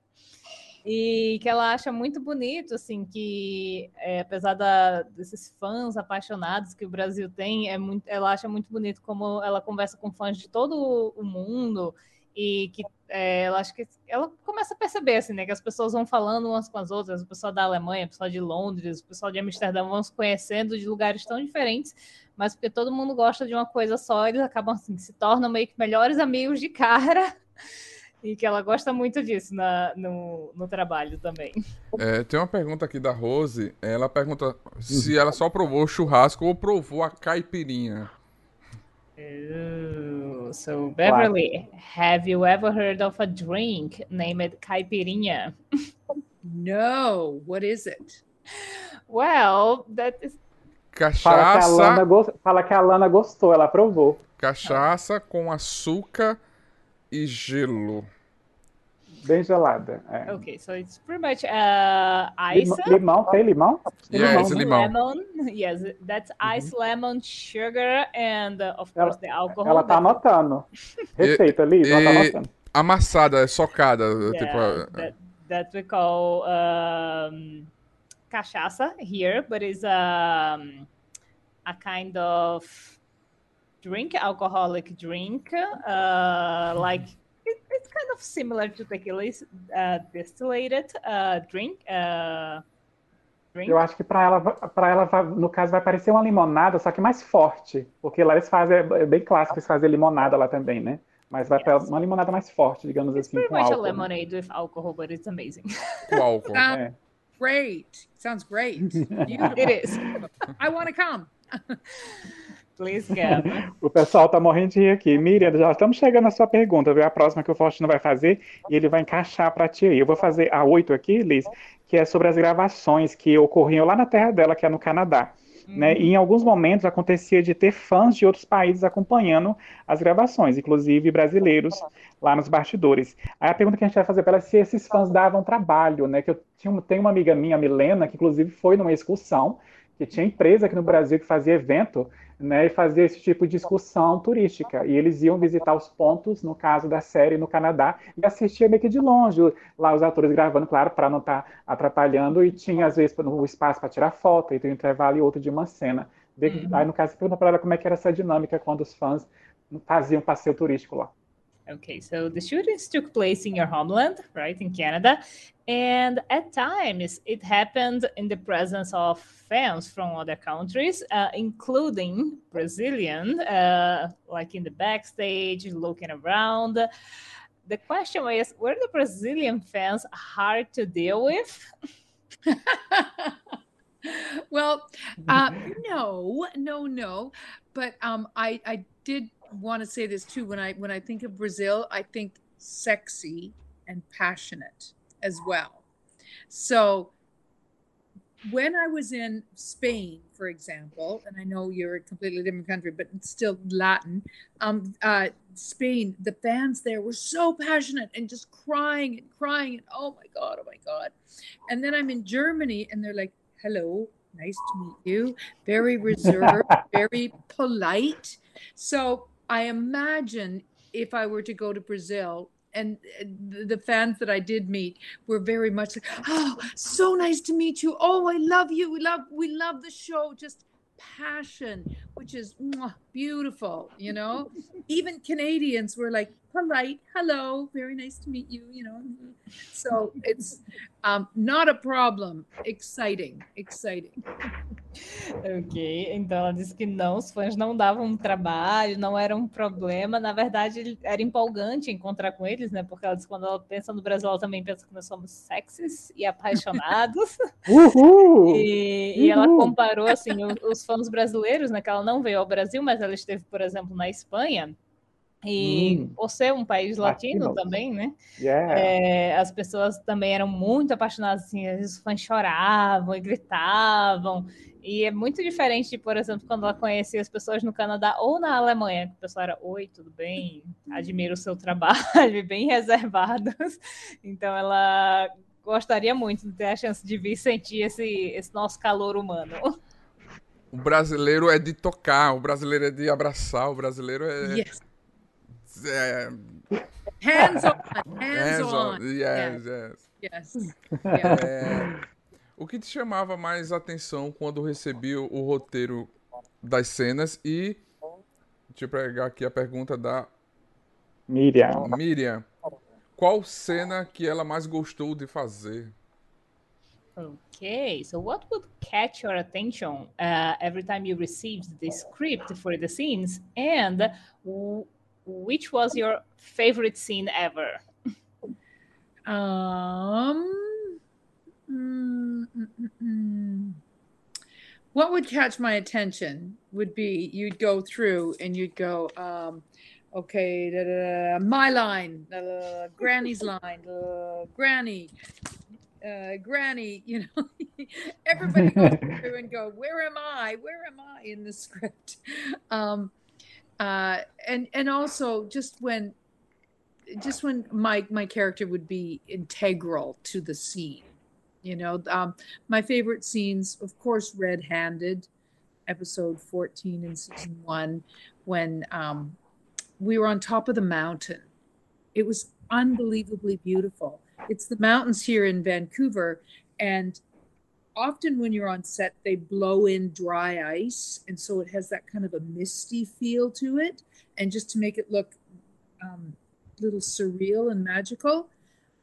E que ela acha muito bonito, assim, que é, apesar da- desses fãs apaixonados que o Brasil tem, é muito, ela acha muito bonito como ela conversa com fãs de todo o mundo e que é, ela acha que ela começa a perceber assim, né, que as pessoas vão falando umas com as outras, o pessoal da Alemanha, o pessoal de Londres, o pessoal de Amsterdã vão se conhecendo de lugares tão diferentes, mas porque todo mundo gosta de uma coisa só, eles acabam assim, se tornam meio que melhores amigos de cara. E que ela gosta muito disso na- no, no trabalho também. É, tem uma pergunta aqui da Rose. Ela pergunta se ela só provou o churrasco ou provou a caipirinha. Ooh, so Beverly, have you ever heard of a drink named caipirinha? No, what is it? Well, that is Fala que, a Lana Cachaça, gos- fala que a Lana gostou, ela provou. cachaça com açúcar e gelo. Bem gelada. é. okay. So it's pretty much uh, ice, Limão, limão, tem limão? Tem Yeah, limão, it's né? limão. lemon. Yes, that's ice, lemon, sugar, and uh, of Ela- course the alcohol. Ela tá that- anotando. Receita, Liz, ela tá anotando. Amassada, socada. yeah, tipo, that, that we call um, cachaça here, but it's um, a kind of drink, alcoholic drink, uh, like it's kind of similar to tequila, uh, distillated uh, drink. Uh, drink. Eu acho que pra ela, pra ela, no caso, vai parecer uma limonada, só que mais forte. Porque lá eles fazem, é bem clássico eles fazem limonada lá também, né? Mas vai Yes. uma limonada mais forte, digamos It's assim, pretty com much a né? lemonade with alcohol, but it's amazing. com álcool. Ah, É. Great. Sounds great. Beautiful. it is. I want to come. O pessoal tá morrendo de rir aqui. Miriam, já estamos chegando na sua pergunta, viu? A próxima que o Faustino vai fazer e ele vai encaixar para ti aí. Eu vou fazer a oito aqui, Liz, que é sobre as gravações que ocorriam lá na terra dela, que é no Canadá. Né? E em alguns momentos acontecia de ter fãs de outros países acompanhando as gravações, inclusive brasileiros lá nos bastidores. Aí a pergunta que a gente vai fazer para ela é se esses fãs davam trabalho, né? Que eu tinha, tenho uma amiga minha, Milena, que inclusive foi numa excursão, que tinha empresa aqui no Brasil que fazia evento, né, e fazia esse tipo de excursão turística. E eles iam visitar os pontos, no caso da série no Canadá, e assistia meio que de longe, lá os atores gravando, claro, para não estar atrapalhando, e tinha às vezes o espaço para tirar foto, e tem um intervalo e outro de uma cena. Vê- Aí, no caso, você pergunta para ela como é que era essa dinâmica quando os fãs faziam passeio turístico lá. Okay, so the shootings took place in your homeland, right, in Canada. And at times it happened in the presence of fans from other countries, uh, including Brazilian, uh, like in the backstage, looking around. The question is were the Brazilian fans hard to deal with? well, uh, no, no, no. But um, I, I did want to say this too. When I when I think of Brazil, I think sexy and passionate as well. So when I was in Spain, for example, and I know you're a completely different country, but it's still Latin. Um, uh, Spain, the fans there were so passionate and just crying and crying and oh my god, oh my god. And then I'm in Germany, and they're like, "Hello, nice to meet you." Very reserved, very polite. So I imagine if I were to go to Brazil. And the the fans that I did meet were very much like, "Oh, so nice to meet you! Oh, I love you! We love, we love the show!" Just passion, which is mwah, beautiful, you know. Even Canadians were like, polite hello very nice to meet you you know so it's um, not a problem exciting exciting Ok, então ela disse que não, os fãs não davam trabalho, não era um problema. Na verdade, era empolgante encontrar com eles, né? Porque ela disse que quando ela pensa no Brasil, ela também pensa que nós somos sexys e apaixonados. Uhul! E, e ela comparou assim os, os fãs brasileiros, né? Que ela não veio ao Brasil, mas ela esteve, por exemplo, na Espanha. E Hum. por ser um país latino Latinos. também, né? Yeah. É, as pessoas também eram muito apaixonadas, assim, os fãs choravam e gritavam. E é muito diferente, de, por exemplo, quando ela conhecia as pessoas no Canadá ou na Alemanha, que o pessoal era, oi, tudo bem? Admiro o seu trabalho, bem reservados. Então ela gostaria muito de ter a chance de vir sentir esse, esse nosso calor humano. O brasileiro é de tocar, o brasileiro é de abraçar, o brasileiro é. yes é hands on hands hands on. on Yes, yes. yes yeah. É, o que te chamava mais atenção quando recebi o, roteiro das cenas e. Deixa eu pegar aqui a pergunta da Miriam. Miriam. Qual cena que ela mais gostou de fazer? Okay, so what would catch your attention uh, every time you received the script for the scenes, and which was your favorite scene ever? Um, mm, mm, mm, mm. what would catch my attention would be you'd go through and you'd go, um, okay, da, da, da, my line, da, da, da, Granny's line, da, Granny, uh, Granny, you know, everybody goes through and go, where am I? Where am I in the script? Um, uh, and and also just when just when my my character would be integral to the scene you know um my favorite scenes of course red-handed episode 14 in season one when um we were on top of the mountain. It was unbelievably beautiful. It's the mountains here in vancouver and often when you're on set they blow in dry ice and so it has that kind of a misty feel to it and just to make it look um, little surreal and magical.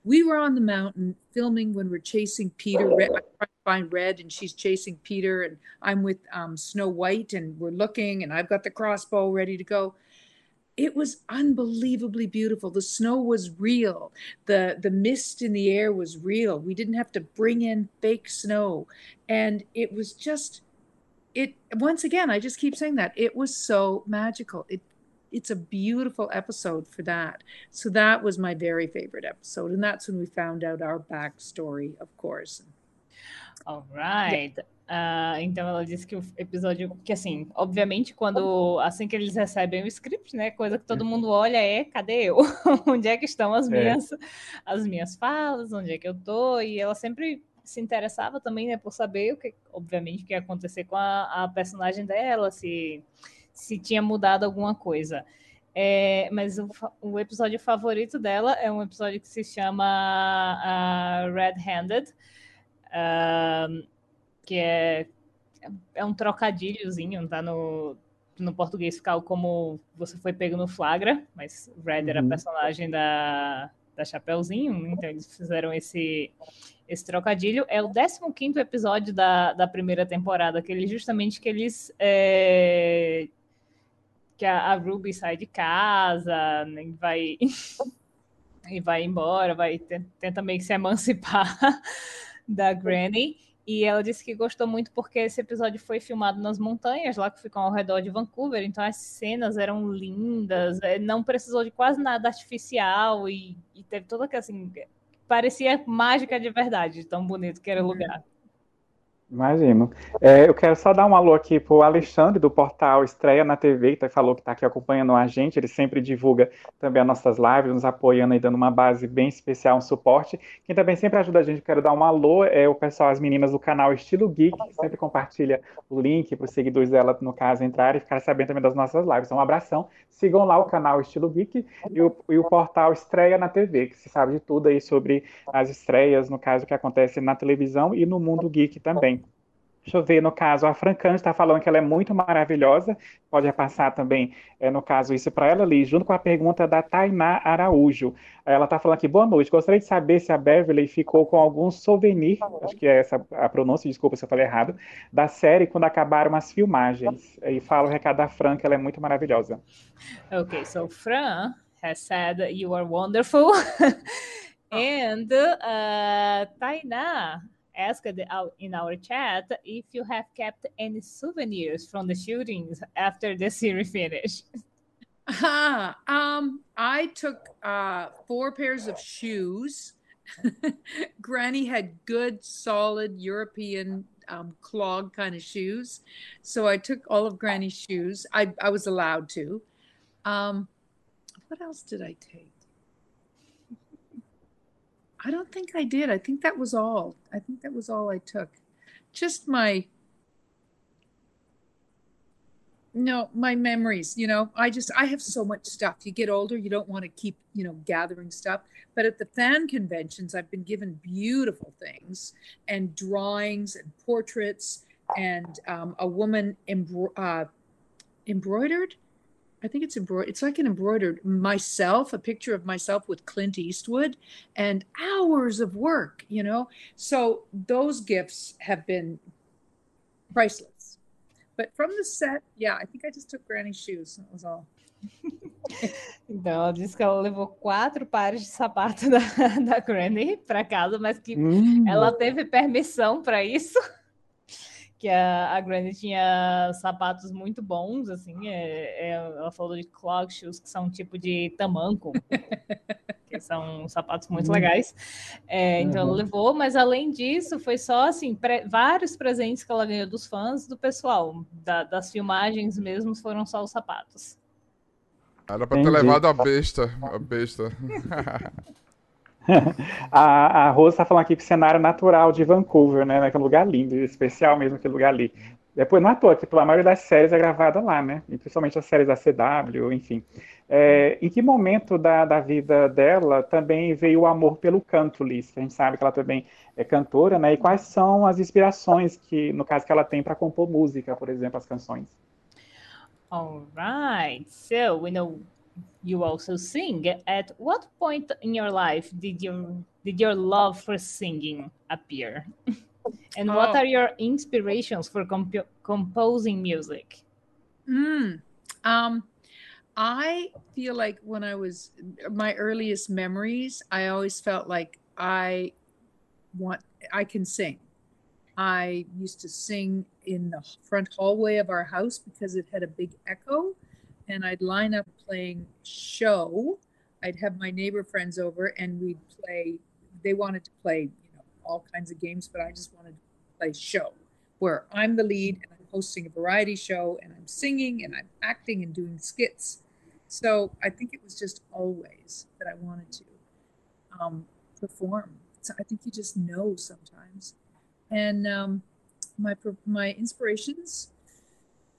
We were on the mountain filming when we're chasing Peter. Red, trying to find Red, and she's chasing Peter, and I'm with um, Snow White, and we're looking, and I've got the crossbow ready to go. It was unbelievably beautiful. The snow was real. the The mist in the air was real. We didn't have to bring in fake snow, and it was just it. Once again, I just keep saying that it was so magical. It it's a beautiful episode for that. So that was my very favorite episode, and that's when we found out our backstory, of course. Alright. Ah, então ela disse que o episódio, que assim, obviamente, quando assim que eles recebem o script, né? Coisa que todo mundo olha é cadê eu? onde é que estão as É. minhas, as minhas falas, onde é que eu tô? E ela sempre se interessava também, né, por saber o que, obviamente, o que ia acontecer com a, a personagem dela, se, se tinha mudado alguma coisa. É, mas o, o episódio favorito dela é um episódio que se chama ah, Red Handed. Ahn, que é, é um trocadilhozinho, tá no, no português ficar como você foi pego no flagra, mas Red era a Uhum. personagem da, da Chapeuzinho, então eles fizeram esse, esse trocadilho. É o 15 episódio da, da primeira temporada, aquele justamente que eles. é, que a, a Ruby sai de casa, né, e vai. e vai embora, vai ten- tenta meio que se emancipar da Granny. E ela disse que gostou muito porque esse episódio foi filmado nas montanhas, lá que ficam ao redor de Vancouver, então as cenas eram lindas, eh, não precisou de quase nada artificial e, e teve toda que assim, parecia mágica de verdade, de tão bonito que era o lugar. Imagino. É, eu quero só dar um alô aqui pro Alexandre, do portal Estreia na TV, que tá- falou que está aqui acompanhando a gente. Ele sempre divulga também as nossas lives, nos apoiando e dando uma base bem especial, um suporte. Quem também sempre ajuda a gente, eu quero dar um alô, é o pessoal, as meninas do canal Estilo Geek, que sempre compartilha o link para os seguidores dela, no caso, entrarem e ficarem sabendo também das nossas lives. Então, um abração. Sigam lá o canal Estilo Geek e o, e o portal Estreia na TV, que se sabe de tudo aí sobre as estreias, no caso, que acontece na televisão e no mundo geek também. Deixa eu ver, no caso, a Francane está falando que ela é muito maravilhosa. Pode passar também, é, no caso, isso para ela ali, junto com a pergunta da Tainá Araújo. Ela está falando aqui, boa noite. Gostaria de saber se a Beverly ficou com algum souvenir, acho que é essa a pronúncia, desculpa se eu falei errado, da série quando acabaram as filmagens. E fala o recado da Fran, que ela é muito maravilhosa. Ok, so Fran has said you are wonderful. and uh, Tainá asked in our chat if you have kept any souvenirs from the shootings after the series finished. Uh, um, I took uh, four pairs of shoes. Granny had good, solid European um, clog kind of shoes. So I took all of Granny's shoes. I, I was allowed to. Um, what else did I take? I don't think I did. I think that was all. I think that was all I took. Just my no, my memories, you know, I just I have so much stuff. You get older, you don't want to keep, you know, gathering stuff. But at the fan conventions, I've been given beautiful things and drawings and portraits and um, a woman embro- uh, embroidered I think it's embroidered. It's like an embroidered myself, a picture of myself with Clint Eastwood, and hours of work. You know, so those gifts have been priceless. But from the set, yeah, I think I just took Granny's shoes. That was all. Então, ela disse que ela levou quatro pares de sapato da, da Granny para casa, mas que hum. ela teve permissão para isso. Que a, a Granny tinha sapatos muito bons, assim, é, é, ela falou de clog shoes, que são um tipo de tamanco, que são sapatos muito uhum. legais, é, então uhum. ela levou, mas além disso, foi só, assim, pre vários presentes que ela ganhou dos fãs, do pessoal, da, das filmagens mesmo, foram só os sapatos. Era para ter levado a besta, a besta. a, a Rosa está falando aqui que o cenário natural de Vancouver, né? Que é um lugar lindo, especial mesmo aquele lugar ali. Depois, não é à toa, que a maioria das séries é gravada lá, né? E principalmente as séries da CW, enfim. É, em que momento da, da vida dela também veio o amor pelo canto, Liz? A gente sabe que ela também é cantora, né? E quais são as inspirações que, no caso, que ela tem para compor música, por exemplo, as canções? All right. So we know you also sing. At what point in your life did you did your love for singing appear? and oh. what are your inspirations for comp composing music? Mm, um, I feel like when I was my earliest memories, I always felt like I want I can sing. I used to sing in the front hallway of our house because it had a big echo and I'd line up playing show. I'd have my neighbor friends over and we'd play. They wanted to play, you know, all kinds of games, but I just wanted to play show where I'm the lead and I'm hosting a variety show and I'm singing and I'm acting and doing skits. So I think it was just always that I wanted to um, perform. So I think you just know sometimes. And um, my my inspirations,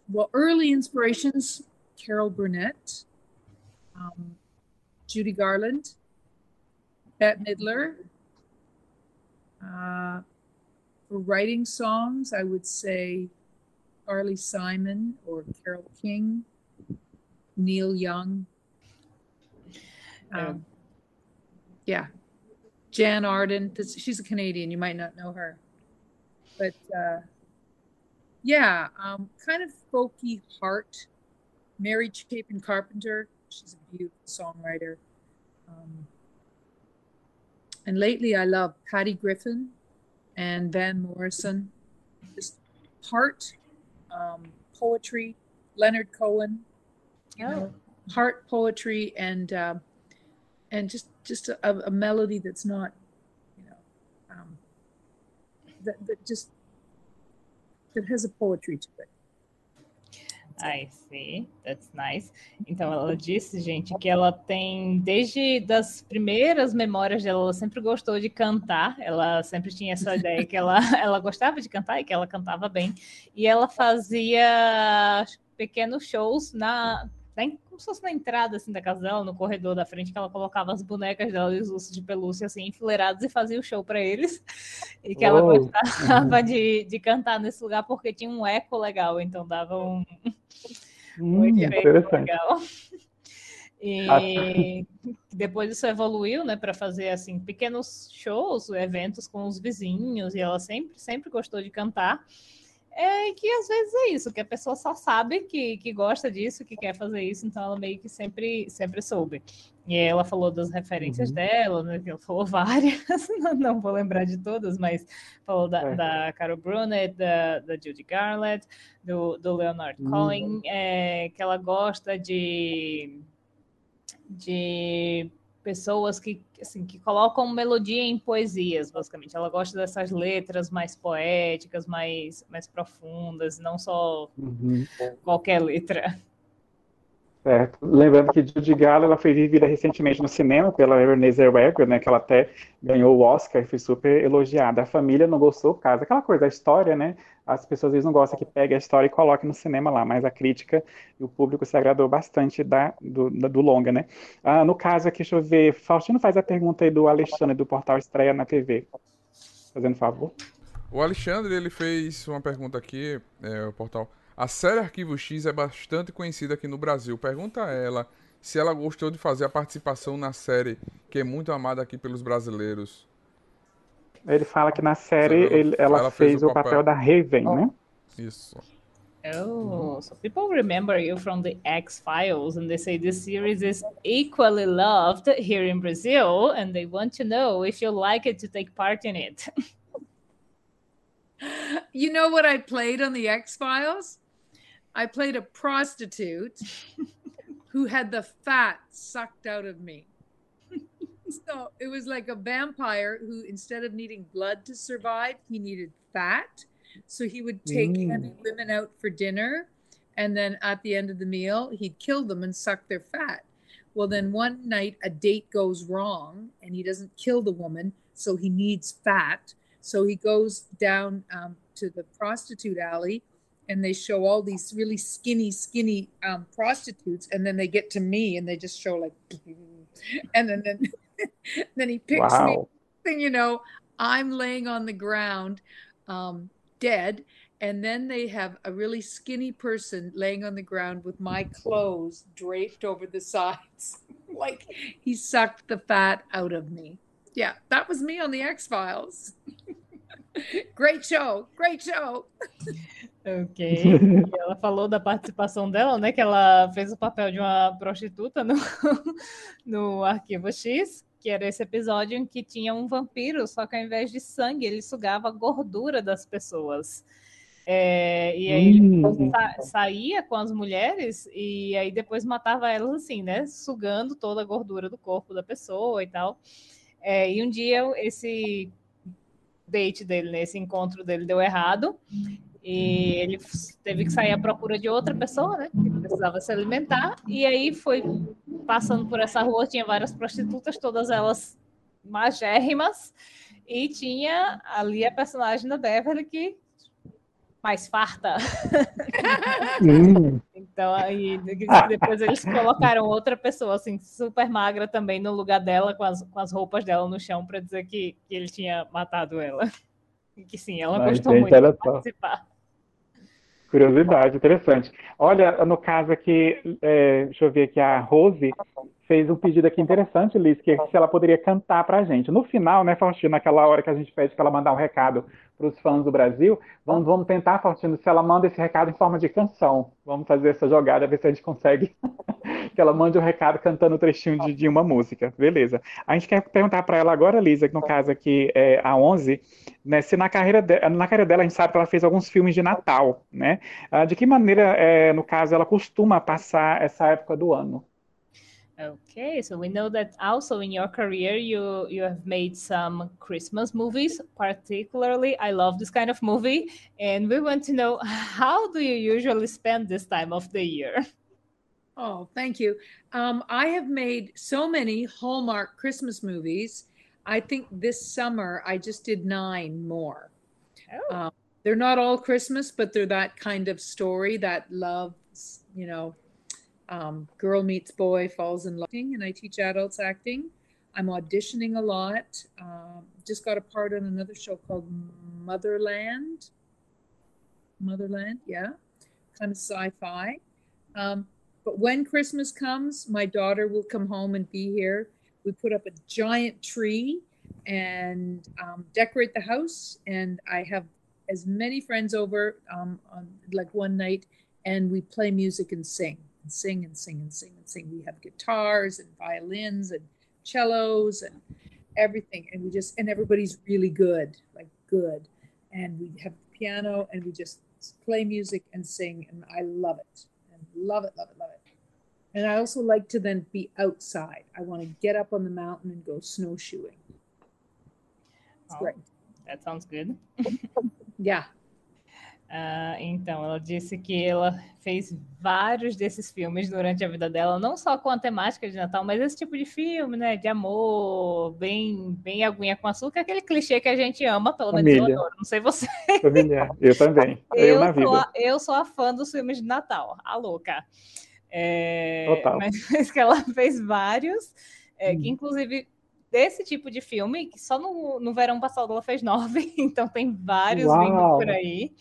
well, early inspirations Carol Burnett, um, Judy Garland, Bette Midler. Uh, for writing songs, I would say Carly Simon or Carol King, Neil Young. Um, yeah, Jan Arden. She's a Canadian. You might not know her, but uh, yeah, um, kind of folky heart Mary Chapin Carpenter. She's a beautiful songwriter. Um, and lately, I love Patty Griffin and Van Morrison. Just heart, um, poetry, Leonard Cohen. You know, oh. heart poetry and uh, and just just a, a, melody that's not, you know, um, that, that just that has a poetry to it. I see, that's nice. Então ela disse, gente, que ela tem desde das primeiras memórias dela, ela sempre gostou de cantar. Ela sempre tinha essa ideia que ela, ela gostava de cantar e que ela cantava bem. E ela fazia pequenos shows na, como se fosse na entrada assim, da casa dela, no corredor da frente, que ela colocava as bonecas dela e os ursos de pelúcia assim, enfileirados e fazia o show para eles. E que ela Oh. gostava de, de cantar nesse lugar porque tinha um eco legal, então dava um, um Hum, efeito interessante. legal. E depois isso evoluiu, né, para fazer assim pequenos shows, eventos com os vizinhos, e ela sempre, sempre gostou de cantar. É que às vezes é isso, que a pessoa só sabe que, que gosta disso, que quer fazer isso, então ela meio que sempre, sempre soube. E ela falou das referências Uhum. dela, né, que ela falou várias, não, não vou lembrar de todas, mas falou da, É. da Carol Brunet, da, da Judy Garland, do, do Leonard Uhum. Cohen, é, que ela gosta de, de pessoas que, assim, que colocam melodia em poesias, basicamente. Ela gosta dessas letras mais poéticas, mais, mais profundas, não só Uhum. qualquer letra. Certo. Lembrando que Judy Garland ela foi vivida recentemente no cinema pela Renée Zellweger, né, que ela até ganhou o Oscar e foi super elogiada. A família não gostou por causa daquela coisa, da história, né? As pessoas às vezes não gostam que pegue a história e coloque no cinema lá, mas a crítica e o público se agradou bastante da, do, da- do longa, né? Ah, no caso aqui, deixa eu ver, Faustino faz a pergunta aí do Alexandre do portal Estreia na TV. Fazendo favor. O Alexandre, ele fez uma pergunta aqui, é, o portal. A série Arquivo X é bastante conhecida aqui no Brasil. Pergunta a ela se ela gostou de fazer a participação na série, que é muito amada aqui pelos brasileiros. Ele fala que na série Ela- ele- ela, ela fez fez o o papel papel. da Raven, né? Isso. Oh, so people remember you from the X-Files and they say this series is equally loved here in Brazil and they want to know if you like it to take part in it. You know what I played on the X Files? I played a prostitute who had the fat sucked out of me. So it was like a vampire who, instead of needing blood to survive, he needed fat. So he would take Mm. heavy women out for dinner. And then at the end of the meal, he'd kill them and suck their fat. Well, then one night a date goes wrong and he doesn't kill the woman. So he needs fat. So he goes down um, to the prostitute alley and they show all these really skinny, skinny um, prostitutes. And then they get to me and they just show like, and then, then, then he picks me Uau. thing you know, I'm laying on the ground, um, dead, and then they have a really skinny person laying on the ground with my clothes draped over the sides, like he sucked the fat out of me. Yeah, that was me on the X Files. great show, great show. Ok. E ela falou da participação dela, né? Que ela fez o papel de uma prostituta no, no Arquivo X, que era esse episódio em que tinha um vampiro, só que ao invés de sangue, ele sugava a gordura das pessoas. É, e aí ele Hum. sa- saía com as mulheres e aí depois matava elas assim, né? Sugando toda a gordura do corpo da pessoa e tal. É, e um dia esse date dele, né, esse encontro dele deu errado e ele teve que sair à procura de outra pessoa, né? Que precisava se alimentar. E aí foi passando por essa rua, tinha várias prostitutas, todas elas magérrimas, e tinha ali a personagem da Beverly que mais farta. Hum. Então aí de- depois eles colocaram outra pessoa assim super magra também no lugar dela com as, com as roupas dela no chão para dizer que, que ele tinha matado ela. E que sim, ela Ai, gostou gente, muito de participar. Curiosidade, interessante. Olha, no caso aqui, é, deixa eu ver aqui, a Rose fez um pedido aqui interessante, Liz, que é se ela poderia cantar pra gente. No final, né, Faustino, naquela hora que a gente pede para ela mandar um recado para os fãs do Brasil, vamos, vamos tentar, Faustino, se ela manda esse recado em forma de canção. Vamos fazer essa jogada, ver se a gente consegue que ela mande um recado cantando um trechinho de, de uma música. Beleza. A gente quer perguntar para ela agora, Lisa, que no caso aqui é a 11, né, se na carreira, de- na carreira dela a gente sabe que ela fez alguns filmes de Natal, né? Ah, de que maneira, é, no caso, ela costuma passar essa época do ano? Okay, so we know that also in your career you you have made some Christmas movies. Particularly, I love this kind of movie, and we want to know how do you usually spend this time of the year? Oh, thank you. Um, I have made so many Hallmark Christmas movies. I think this summer I just did nine more. Oh. Um, they're not all Christmas, but they're that kind of story that love, you know, um, girl meets boy, falls in love, and I teach adults acting. I'm auditioning a lot. Um, just got a part on another show called Motherland. Motherland, yeah, kind of sci-fi. Um, but when Christmas comes, my daughter will come home and be here. We put up a giant tree and um, decorate the house, and I have as many friends over um, on like one night, and we play music and sing and sing and sing and sing and sing. We have guitars and violins and cellos and everything, and we just and everybody's really good, like good, and we have piano and we just play music and sing, and I love it love it, love it, love it. And I also like to then be outside. I want to get up on the mountain and go snowshoeing. It's Oh, great. That sounds good. Yeah. Ah, então, ela disse que ela fez vários desses filmes durante a vida dela, não só com a temática de Natal, mas esse tipo de filme, né? De amor, bem, bem aguinha com açúcar, aquele clichê que a gente ama, pelo menos eu Família. adoro. Não sei você. Familiar. Eu também. Eu, na sou vida. a, eu sou a fã dos filmes de Natal, a louca. É, Total. Mas, que ela fez vários, é, que Hum. inclusive desse tipo de filme, que só no, no verão passado ela fez nove, então tem vários vindo Uau. por aí.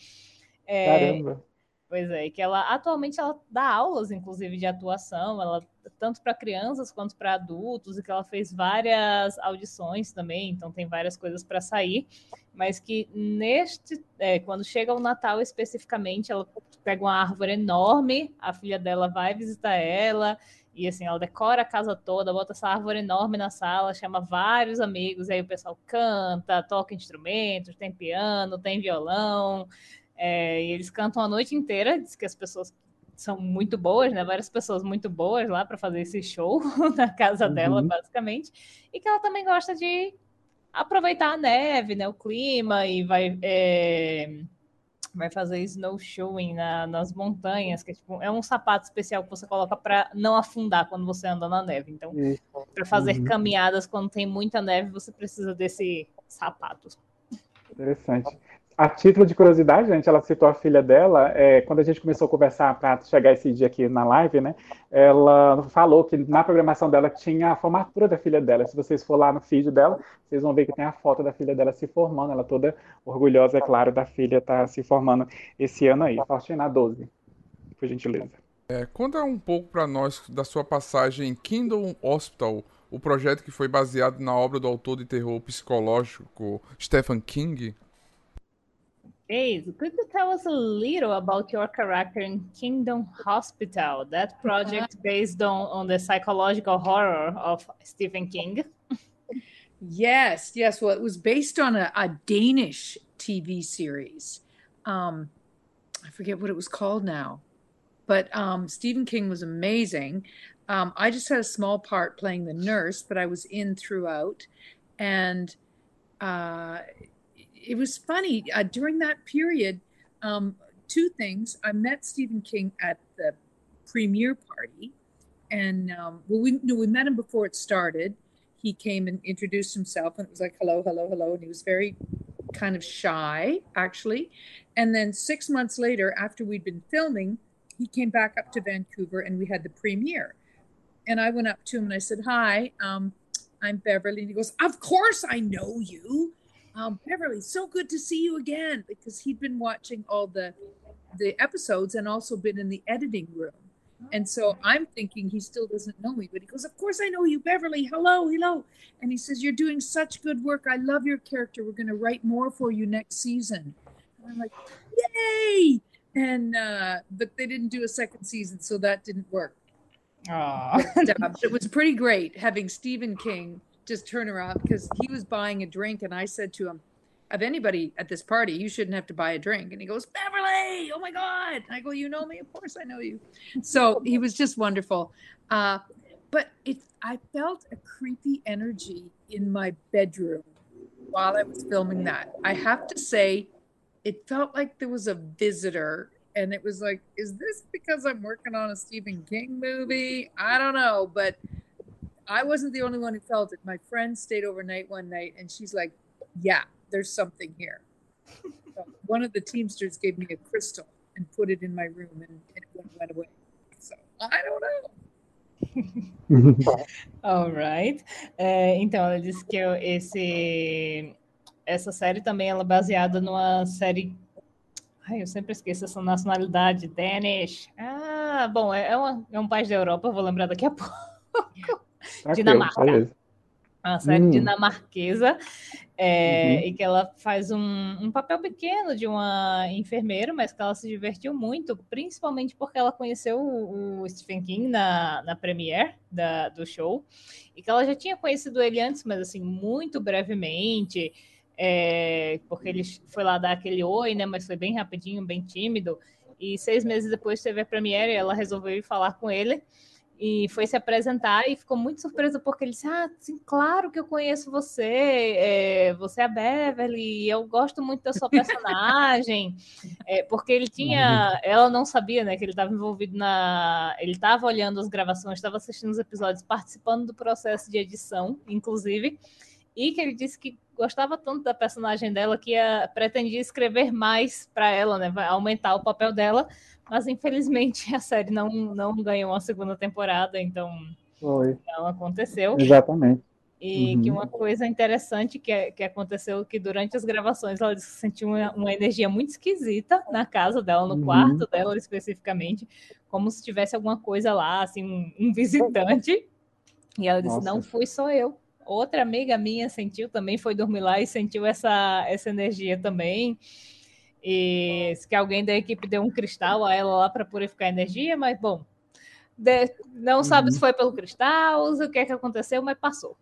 É, Caramba. Pois é, que ela atualmente ela dá aulas, inclusive, de atuação, ela tanto para crianças quanto para adultos, e que ela fez várias audições também, então tem várias coisas para sair, mas que neste, é, quando chega o Natal especificamente, ela pega uma árvore enorme, a filha dela vai visitar ela, e assim, ela decora a casa toda, bota essa árvore enorme na sala, chama vários amigos, aí o pessoal canta, toca instrumentos, tem piano, tem violão, é, e eles cantam a noite inteira, diz que as pessoas são muito boas, né? Várias pessoas muito boas lá para fazer esse show na casa dela, Uhum. basicamente. E que ela também gosta de aproveitar a neve, né? O clima e vai é, vai fazer snowshoeing na, nas montanhas, que é, tipo, é um sapato especial que você coloca para não afundar quando você anda na neve. Então, para fazer Uhum. caminhadas quando tem muita neve, você precisa desse sapato. Interessante. A título de curiosidade, gente, ela citou a filha dela. é, quando a gente começou a conversar para chegar esse dia aqui na live, né? Ela falou que na programação dela tinha a formatura da filha dela. Se vocês for lá no feed dela, vocês vão ver que tem a foto da filha dela se formando. Ela toda orgulhosa, é claro, da filha estar se formando esse ano aí. Faustina 12, por gentileza. É, conta um pouco pra nós da sua passagem em Kingdom Hospital, o projeto que foi baseado na obra do autor de terror psicológico Stephen King. Days, could you tell us a little about your character in Kingdom Hospital, that project based on, on the psychological horror of Stephen King? Yes, yes. Well, it was based on a, a Danish TV series. Um, I forget what it was called now, but um, Stephen King was amazing. Um, I just had a small part playing the nurse, but I was in throughout, and uh, it was funny uh, during that period. Um, two things: I met Stephen King at the premiere party, and um, well, we we met him before it started. He came and introduced himself and it was like hello hello hello and he was very kind of shy actually. And then six months later after we'd been filming he came back up to vancouver and we had the premiere. And i went up to him and i said hi um, i'm beverly and he goes of course i know you um, beverly so good to see you again because he'd been watching all the the episodes and also been in the editing room and so I'm thinking he still doesn't know me, but he goes, Of course I know you, Beverly. Hello, hello. And he says, You're doing such good work. I love your character. We're going to write more for you next season. And I'm like, Yay. And, uh, but they didn't do a second season, so that didn't work. Oh. But, uh, but it was pretty great having Stephen King just turn around because he was buying a drink. And I said to him, of anybody at this party, you shouldn't have to buy a drink. And he goes, Beverly, oh my God. And I go, You know me? Of course I know you. So he was just wonderful. Uh, but it, I felt a creepy energy in my bedroom while I was filming that. I have to say, it felt like there was a visitor. And it was like, is this because I'm working on a Stephen King movie? I don't know. But I wasn't the only one who felt it. My friend stayed overnight one night and she's like, yeah, there's something here. So one of the Teamsters gave me a crystal and put it in my room and it went, went away. So I don't know. Alright. É, então, ela disse que esse, essa série também ela é baseada numa série. Ai, eu sempre esqueço essa nacionalidade. Danish. Ah, bom, é, é, uma- é um país da Europa, vou lembrar daqui a pouco. Tranquilo, Dinamarca. beleza. Uma série Hum. dinamarquesa. é, Uhum. E que ela faz um, um papel pequeno de uma enfermeira, mas que ela se divertiu muito, principalmente porque ela conheceu o, o Stephen King na, na premiere da, do show, e que ela já tinha conhecido ele antes, mas assim, muito brevemente, é, porque ele foi lá dar aquele oi, né? Mas foi bem rapidinho, bem tímido. E seis meses depois teve a premiere, ela resolveu ir falar com ele e foi se apresentar e ficou muito surpresa porque ele disse: Ah, sim, claro que eu conheço você, é, você é a Beverly, eu gosto muito da sua personagem, É, porque ele tinha, ela não sabia, né, que ele estava envolvido na, ele estava olhando as gravações, estava assistindo os episódios, participando do processo de edição, inclusive, e que ele disse que gostava tanto da personagem dela que ia, pretendia escrever mais para ela, né, aumentar o papel dela. Mas infelizmente a série não, não ganhou uma segunda temporada, então Foi, não aconteceu. exatamente. E Uhum. que uma coisa interessante que, que aconteceu que durante as gravações ela sentiu uma, uma energia muito esquisita na casa dela, no Uhum. quarto dela especificamente, como se tivesse alguma coisa lá, assim, um, um visitante. E ela disse: Nossa. Não fui só eu. Outra amiga minha sentiu também, foi dormir lá e sentiu essa, essa energia também. E disse que alguém da equipe deu um cristal a ela lá para purificar a energia, mas bom, de- não sabe Uhum. se foi pelo cristal, o que é que aconteceu, mas passou.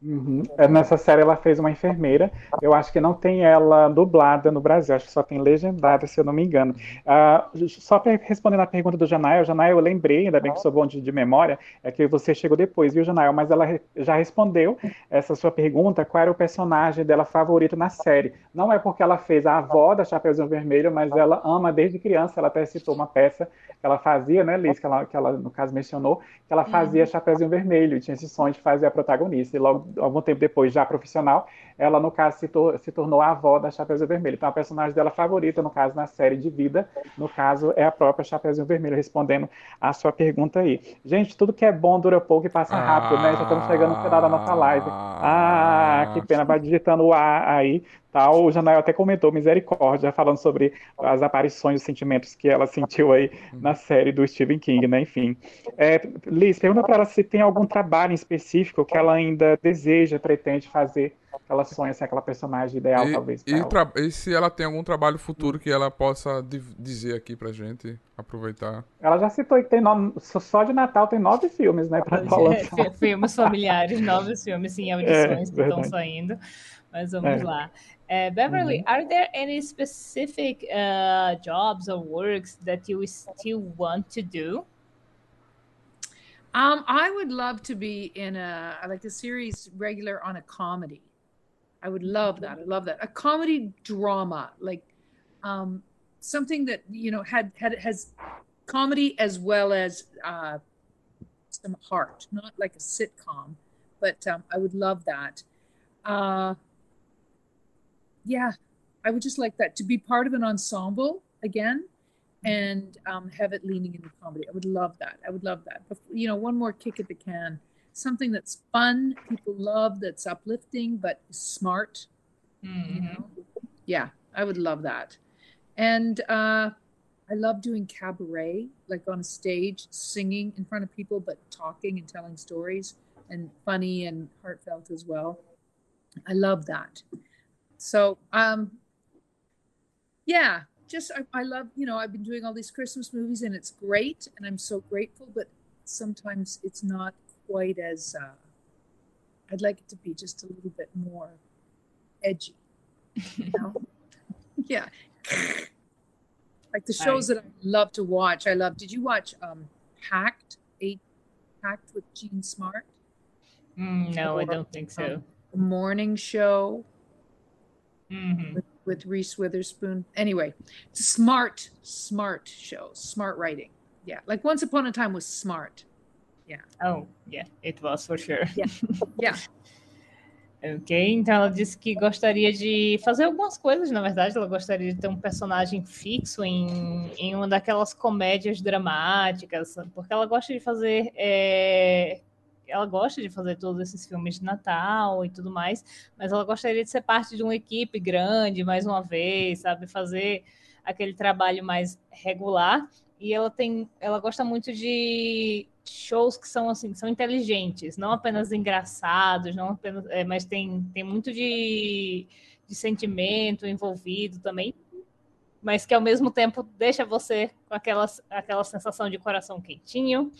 Uhum. É, Nessa série ela fez uma enfermeira. Eu acho que não tem ela dublada no Brasil, acho que só tem legendada, se eu não me engano. Ah, só para responder a pergunta do Janael, Janael, eu lembrei, ainda bem que sou bom de, de memória, é que você chegou depois, viu, Janael? Mas ela re- já respondeu essa sua pergunta, qual era o personagem dela favorito na série. Não é porque ela fez a avó da Chapeuzinho Vermelho, mas ela ama desde criança, ela até citou uma peça que ela fazia, né, Liz, que ela, que ela no caso mencionou, que ela fazia Chapeuzinho Vermelho, e tinha esse sonho de fazer a protagonista. E logo, algum tempo depois, já profissional, ela, no caso, se, tor- se tornou a avó da Chapeuzinho Vermelho. Então, a personagem dela favorita, no caso, na série de vida, no caso, é a própria Chapeuzinho Vermelho, respondendo a sua pergunta aí. Gente, tudo que é bom dura pouco e passa rápido, né? Já estamos chegando no final da nossa live. Ah, que pena, vai digitando o A aí. Tal. O Janael até comentou, misericórdia, falando sobre as aparições, os sentimentos que ela sentiu aí na série do Stephen King, né? Enfim. É, Liz, pergunta para ela se tem algum trabalho em específico que ela ainda deseja, pretende fazer, ela sonha ser aquela personagem ideal, E, talvez. pra e ela. e se ela tem algum trabalho futuro que ela possa dizer aqui pra gente, aproveitar. Ela já citou que tem nove, só de Natal tem nove filmes, né, para É, filmes familiares, novos filmes em audições que estão saindo. Mas vamos É. lá. Eh, Beverly, are there any specific uh, jobs or works that you still want to do? Um, I would love to be in a like a series regular on a comedy. I would love that. I love that. A comedy drama, like um, something that you know had had has comedy as well as uh, some heart, not like a sitcom, but um, I would love that. Uh, yeah, I would just like that to be part of an ensemble again and um, have it leaning into comedy. I would love that. I would love that. But, you know, one more kick at the can. Something that's fun, people love, that's uplifting, but smart. You know? Yeah, I would love that. And uh, I love doing cabaret, like on a stage, singing in front of people, but talking and telling stories, and funny and heartfelt as well. I love that. So, um, yeah, just I, I love you know I've been doing all these Christmas movies and it's great and I'm so grateful, but sometimes it's not quite as uh, I'd like it to be just a little bit more edgy, you know? yeah, like the shows that I love to watch. I love. Did you watch um, Hacked? Eight Hacked with Gene Smart, Mm, no, I don't think so. um, the morning show. Mhm. with, with Reese Witherspoon. Anyway, smart, smart show, smart writing. Yeah, like Once Upon a Time was smart. Oh, yeah, it was for sure. Yeah. Ok, então ela disse que gostaria de fazer algumas coisas, na verdade, ela gostaria de ter um personagem fixo em, em uma daquelas comédias dramáticas, porque ela gosta de fazer. É, ela gosta de fazer todos esses filmes de Natal e tudo mais, mas ela gostaria de ser parte de uma equipe grande, mais uma vez, sabe? Fazer aquele trabalho mais regular. E ela tem, ela gosta muito de shows que são assim, são inteligentes, não apenas engraçados, não apenas, é, mas tem, tem muito de, de sentimento envolvido também, mas que ao mesmo tempo deixa você com aquela, aquela sensação de coração quentinho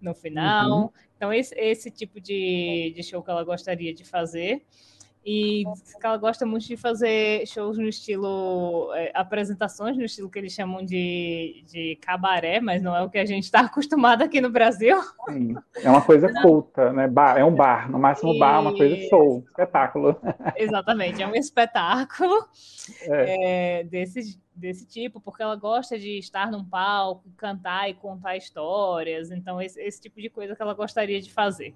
no final. Uhum. Então, esse, esse tipo de, de show que ela gostaria de fazer. E ela gosta muito de fazer shows no estilo, é, apresentações no estilo que eles chamam de, de cabaré, mas não é o que a gente está acostumado aqui no Brasil. Sim, é uma coisa culta, né? Bar, é um bar, no máximo e... bar, uma coisa show, espetáculo. Exatamente, é um espetáculo é. É, desse, desse tipo, porque ela gosta de estar num palco, cantar e contar histórias, então esse, esse tipo de coisa que ela gostaria de fazer.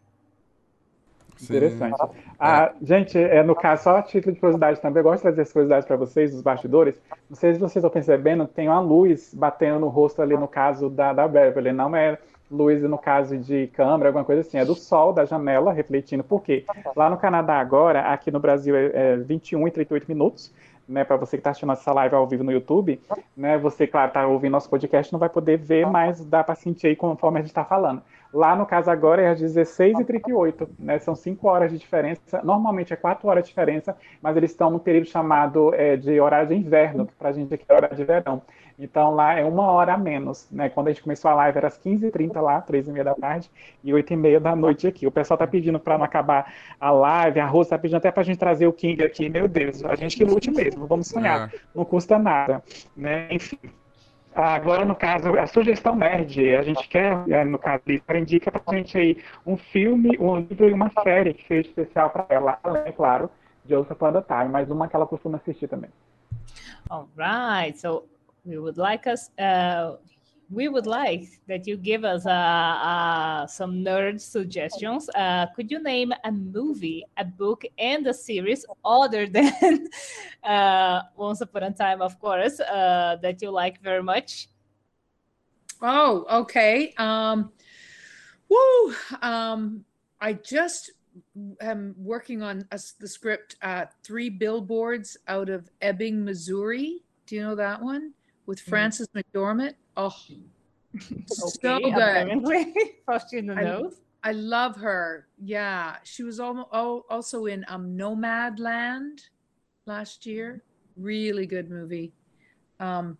Interessante. Ah, gente, é, no caso, só a título de curiosidade também, eu gosto de trazer as curiosidades para vocês, dos bastidores. Não sei se vocês estão percebendo, tem uma luz batendo no rosto ali no caso da, da Beverly. Não é luz no caso de câmera, alguma coisa assim, é do sol da janela refletindo. Por quê? Lá no Canadá agora, aqui no Brasil é, é 21 e 38 minutos. Né, para você que está assistindo essa live ao vivo no YouTube, né, você, claro, está ouvindo nosso podcast, não vai poder ver, mas dá para sentir aí conforme a gente está falando. Lá, no caso, agora é às 16h38, né? São 5 horas de diferença. Normalmente é 4 horas de diferença, mas eles estão num período chamado é, de horário de inverno, que para a gente aqui é horário de verão. Então lá é uma hora a menos, né? Quando a gente começou a live era às 15h30 lá, 3h30 da tarde, e 8h30 da noite aqui. O pessoal tá pedindo para não acabar a live, a Rosa tá pedindo até para a gente trazer o King aqui. Meu Deus, a gente que lute mesmo, vamos sonhar. É. Não custa nada, né? Enfim. Agora, no caso, a sugestão nerd, a gente quer, é, no caso, Lisa, indica pra gente aí um filme, um livro e uma série que seja especial para ela, além, claro, de Once Upon Time, mas uma que ela costuma assistir também. All right, so we would like us, uh, we would like that you give us uh, uh, some nerd suggestions. Uh, could you name a movie, a book, and a series other than uh, Once Upon a Time, of course, uh, that you like very much? Oh, okay. Um, woo! Um, I just am working on a, the script, uh, Three Billboards out of Ebbing, Missouri. Do you know that one? With mm. Frances mm. McDormand. Oh, so good. In the I, nose. I love her. Yeah, she was almost, also in um, Nomad Land last year. Really good movie. Um,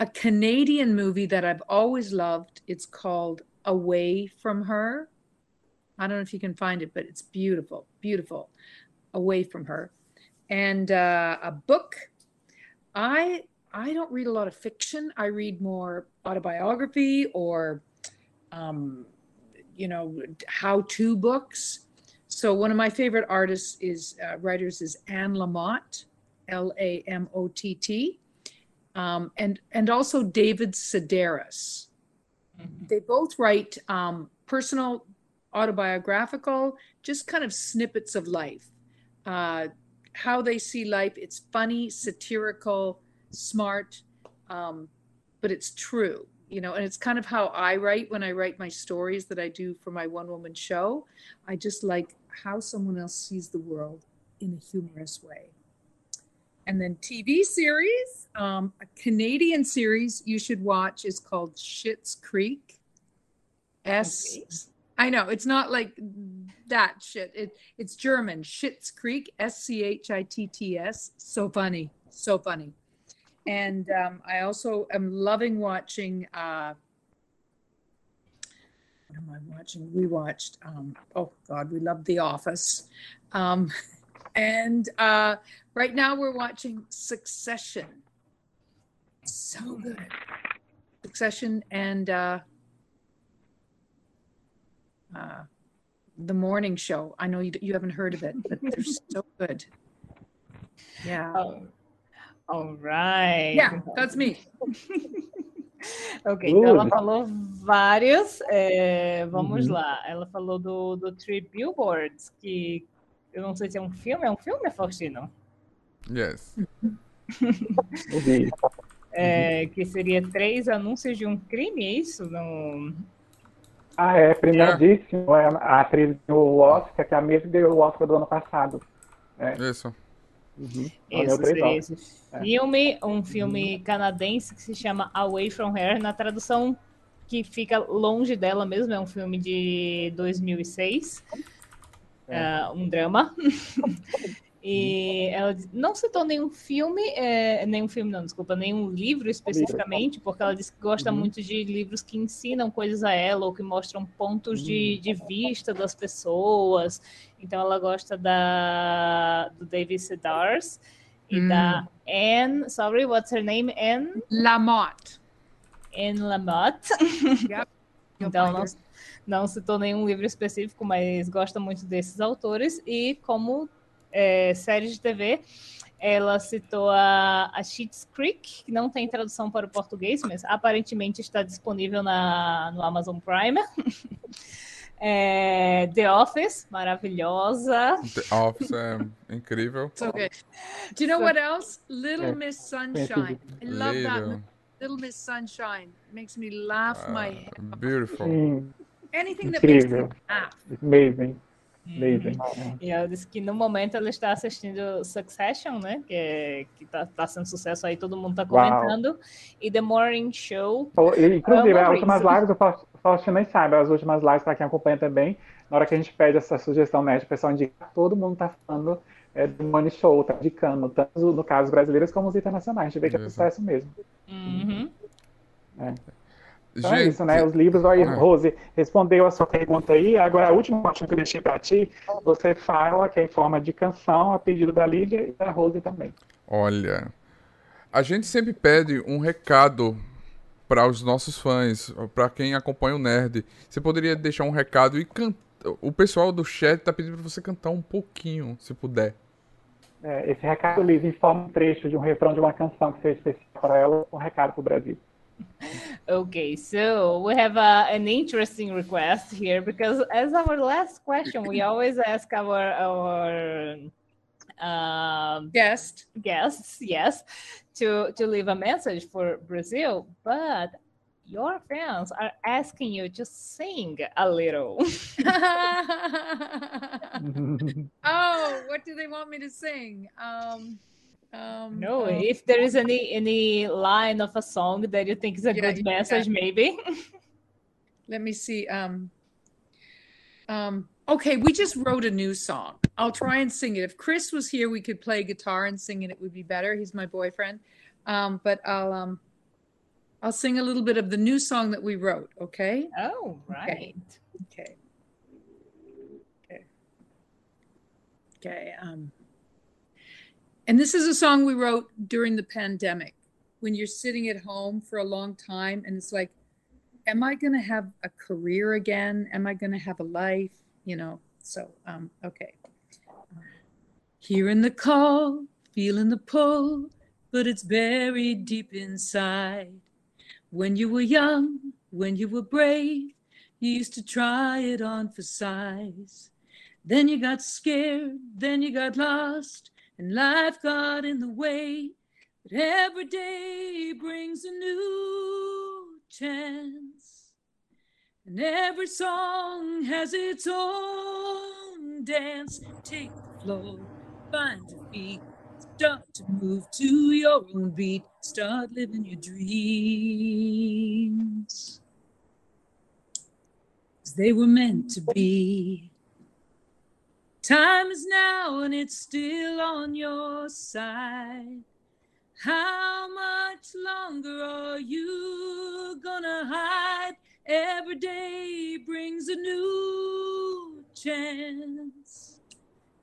a Canadian movie that I've always loved. It's called Away from Her. I don't know if you can find it, but it's beautiful, beautiful. Away from Her, and uh, a book. I I don't read a lot of fiction. I read more autobiography or, um, you know, how-to books. So one of my favorite artists is uh, writers is Anne Lamott, L A M O T T, um, and and also David Sedaris. Mm-hmm. They both write um, personal, autobiographical, just kind of snippets of life, uh, how they see life. It's funny, satirical smart, um, but it's true, you know, and it's kind of how I write when I write my stories that I do for my one woman show. I just like how someone else sees the world in a humorous way. And then TV series, um, a Canadian series you should watch is called Shits Creek. S. Okay. I know it's not like that shit. It it's German. Shits Creek. S C H I T T S. So funny. So funny and um, I also am loving watching. Uh, what am I watching? We watched. Um, oh God, we love The Office, um, and uh, right now we're watching Succession. So good, Succession and uh, uh, the Morning Show. I know you, you haven't heard of it, but they're so good. Yeah. Um, Alright. Yeah, that's me. ok, então ela falou vários. É, vamos uhum. lá. Ela falou do, do Three Billboards, que eu não sei se é um filme, é um filme, Faustino? Yes. Vi. É, que seria três anúncios de um crime, é isso? No... Ah, é, premiadíssimo. É a atriz do Oscar, que é a mesma que deu o Oscar do ano passado. Isso. Uhum. Seria Oscars. esse filme, um filme canadense que se chama Away From Her, na tradução que fica longe dela mesmo, é um filme de 2006, é, um drama. E ela não citou nenhum filme, é, nenhum filme não, desculpa, nenhum livro especificamente, porque ela disse que gosta Uhum. muito de livros que ensinam coisas a ela ou que mostram pontos de, de vista das pessoas. Então ela gosta da do David Sedaris e Hum. da Anne, sorry, what's her name? Anne, Lamotte. Anne Lamott. Yep. Então, não, não citou nenhum livro específico, mas gosta muito desses autores. E como é, série de TV, ela citou a, a Schitt's Creek, que não tem tradução para o português, mas aparentemente está disponível na, no Amazon Prime. É, The Office, maravilhosa. The Office é incrível. It's okay. Do you know what else? Little Yeah. Miss Sunshine. I love that. Little. movie. Little Miss Sunshine makes me laugh my Ah, head. beautiful. Sim, Anything that makes me incrível. laugh. Amazing. Amazing. E ela disse que no momento ela está assistindo Succession, né? Que, é, que tá, tá sendo sucesso aí, todo mundo tá Uau. comentando. E The Morning Show. E, Inclusive, as últimas lives, o Faust- o Faustino nem sabe, as últimas lives, para quem acompanha também, na hora que a gente pede essa sugestão net, o pessoal indica, todo mundo tá falando é, do Money Show, tá indicando, tanto no caso brasileiros como os internacionais. A gente vê que é Isso. sucesso mesmo. Uhum. Então é Gente, isso, né? Os livros, aí, Ah. Rose, respondeu a sua pergunta aí. Agora, a última parte que eu deixei para ti, você fala que é em forma de canção, a pedido da Lídia e da Rose também. Olha, a gente sempre pede um recado para os nossos fãs, para quem acompanha o Nerd. Você poderia deixar um recado e cantar. O pessoal do chat tá pedindo para você cantar um pouquinho, se puder. É, esse recado, Liz, em forma de um trecho de um refrão de uma canção que seja especial para ela, um recado para o Brasil. Okay, so we have a, an interesting request here because as our last question, we always ask our our um, Guest. guests, yes, to to leave a message for Brazil, but your fans are asking you to sing a little. oh, what do they want me to sing? Um, um, no, um, if there is any any line of a song that you think is a Yeah, good yeah. message, maybe. let me see. Um, um, okay, we just wrote a new song. I'll try and sing it. If Chris was here, we could play guitar and sing and It would be better. He's my boyfriend. Um, but I'll um, I'll sing a little bit of the new song that we wrote. Okay. Oh, right. Okay. Okay. Okay. Um, and this is a song we wrote during the pandemic when you're sitting at home for a long time and it's like, am I going to have a career again? Am I going to have a life? You know, so, um, okay. Hearing the call, feeling the pull, but it's buried deep inside. When you were young, when you were brave, you used to try it on for size. Then you got scared, then you got lost, and life got in the way. But every day brings a new chance. And every song has its own dance. Take the floor, find your feet, start to move to your own beat, start living your dreams. they were meant to be. Time is now and it's still on your side. How much longer are you gonna hide? Every day brings a new chance.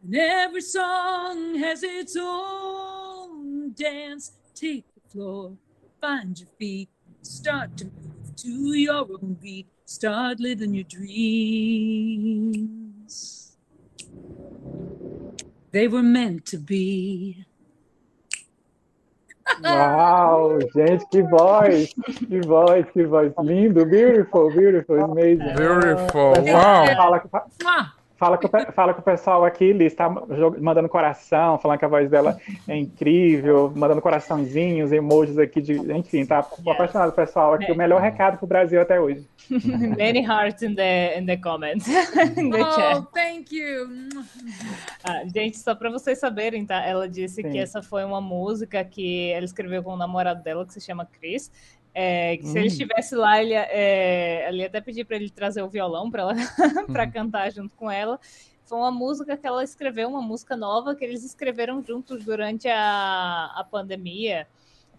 And every song has its own dance. Take the floor, find your feet, start to move to your own beat, start living your dreams. They were meant to be. Uau, gente, que voz! Que voz, que voz. Lindo, beautiful, beautiful, amazing. Beautiful, Mas wow. Fala, fa- Mwah! Fala com, fala com o pessoal aqui, Liz, tá mandando coração, falando que a voz dela é incrível, mandando coraçãozinhos, emojis aqui de. Enfim, tá yes. apaixonado o pessoal aqui. O melhor recado pro Brasil até hoje. Many hearts in the, in the comments. in the oh, chat. thank you. Ah, gente, só para vocês saberem, tá? Ela disse Sim. que essa foi uma música que ela escreveu com o namorado dela, que se chama Chris. É, que se hum. ele estivesse lá, ele, é, ele ia até pedir para ele trazer o violão para uhum. cantar junto com ela. Foi uma música que ela escreveu, uma música nova que eles escreveram juntos durante a, a pandemia.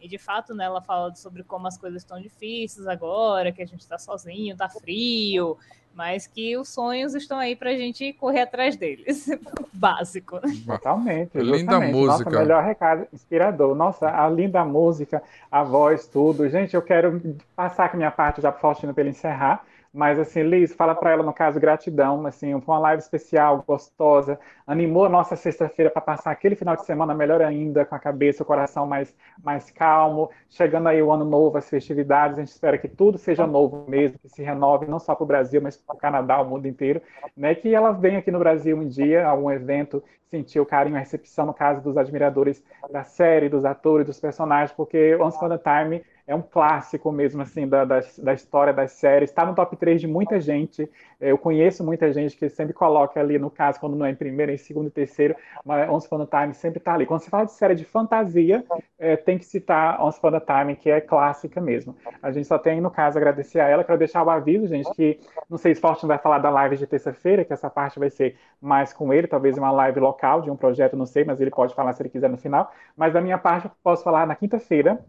E de fato, né, ela fala sobre como as coisas estão difíceis agora, que a gente está sozinho, está frio, mas que os sonhos estão aí para a gente correr atrás deles. Básico. Totalmente. Linda música. Nossa, melhor recado, inspirador. Nossa, a linda música, a voz, tudo. Gente, eu quero passar aqui minha parte já para Faustino para ele encerrar. Mas, assim, Liz, fala para ela, no caso, gratidão, assim, foi uma live especial, gostosa, animou a nossa sexta-feira para passar aquele final de semana melhor ainda, com a cabeça, o coração mais, mais calmo, chegando aí o ano novo, as festividades, a gente espera que tudo seja novo mesmo, que se renove, não só para o Brasil, mas para o Canadá, o mundo inteiro, né, que ela venha aqui no Brasil um dia, algum evento, sentir o carinho, a recepção, no caso dos admiradores da série, dos atores, dos personagens, porque Once Upon a Time é um clássico mesmo, assim, da, da, da história das séries. Está no top 3 de muita gente. Eu conheço muita gente que sempre coloca ali, no caso, quando não é em primeiro, em segundo e terceiro, mas Once Upon a Time sempre está ali. Quando se fala de série de fantasia, é, tem que citar Once Upon a Time, que é clássica mesmo. A gente só tem, no caso, agradecer a ela. Quero deixar o aviso, gente, que não sei se Fortune vai falar da live de terça-feira, que essa parte vai ser mais com ele, talvez uma live local de um projeto, não sei, mas ele pode falar se ele quiser no final. Mas da minha parte, eu posso falar na quinta-feira,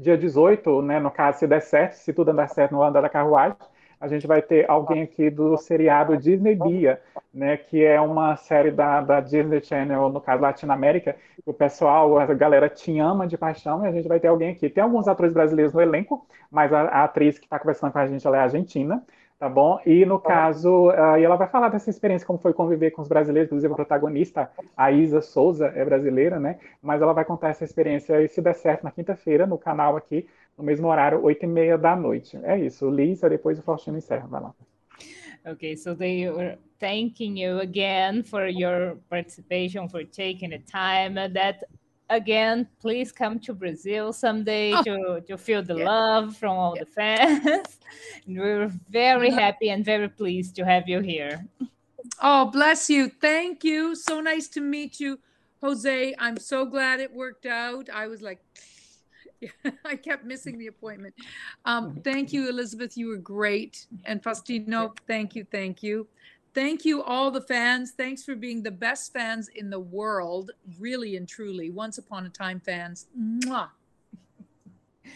dia 18, né, no caso, se der certo, se tudo andar certo no andar da carruagem, a gente vai ter alguém aqui do seriado Disney Bia, né, que é uma série da, da Disney Channel, no caso Latinoamérica, o pessoal, a galera te ama de paixão, e a gente vai ter alguém aqui. Tem alguns atores brasileiros no elenco, mas a, a atriz que está conversando com a gente é argentina, Tá bom? E no caso, uh, e ela vai falar dessa experiência, como foi conviver com os brasileiros, inclusive a protagonista, a Isa Souza, é brasileira, né? Mas ela vai contar essa experiência, e se der certo, na quinta-feira, no canal aqui, no mesmo horário, oito e meia da noite. É isso, Lisa, depois o Faustino encerra, vai lá. Okay, so they were thanking you again for your participation, for taking the time that again, please come to Brazil someday oh. to, to feel the yeah. love from all yeah. the fans. we're very happy and very pleased to have you here. Oh, bless you. Thank you. So nice to meet you, Jose. I'm so glad it worked out. I was like, I kept missing the appointment. Um, thank you, Elizabeth. You were great. And Faustino, thank you, thank you. Thank you, all the fans. Thanks for being the best fans in the world, really and truly. Once upon a time fans. Mwah.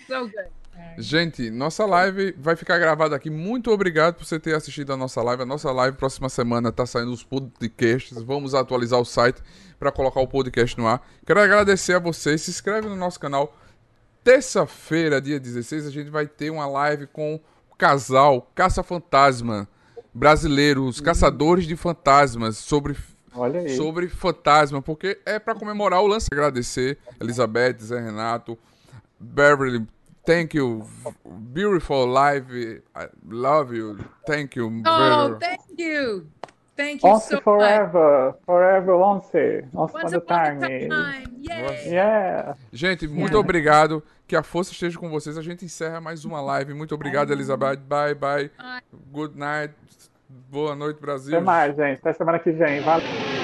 So good. Gente, nossa live vai ficar gravada aqui. Muito obrigado por você ter assistido a nossa live. A nossa live próxima semana está saindo os podcasts. Vamos atualizar o site para colocar o podcast no ar. Quero agradecer a vocês. Se inscreve no nosso canal. Terça-feira, dia 16, a gente vai ter uma live com o casal Caça Fantasma brasileiros, uhum. caçadores de fantasmas, sobre sobre fantasma, porque é para comemorar o lance. Agradecer Elizabeth, Zé Renato, Beverly, thank you, beautiful live, I love you, thank you. Oh, thank you. Thank you once so forever, much. forever once, once, once upon a time. time. Yeah. Gente, muito yeah. obrigado. Que a força esteja com vocês. A gente encerra mais uma live. Muito obrigado, Elizabeth. Bye, bye. Good night. Boa noite, Brasil. Até mais, gente. Até semana que vem. Valeu.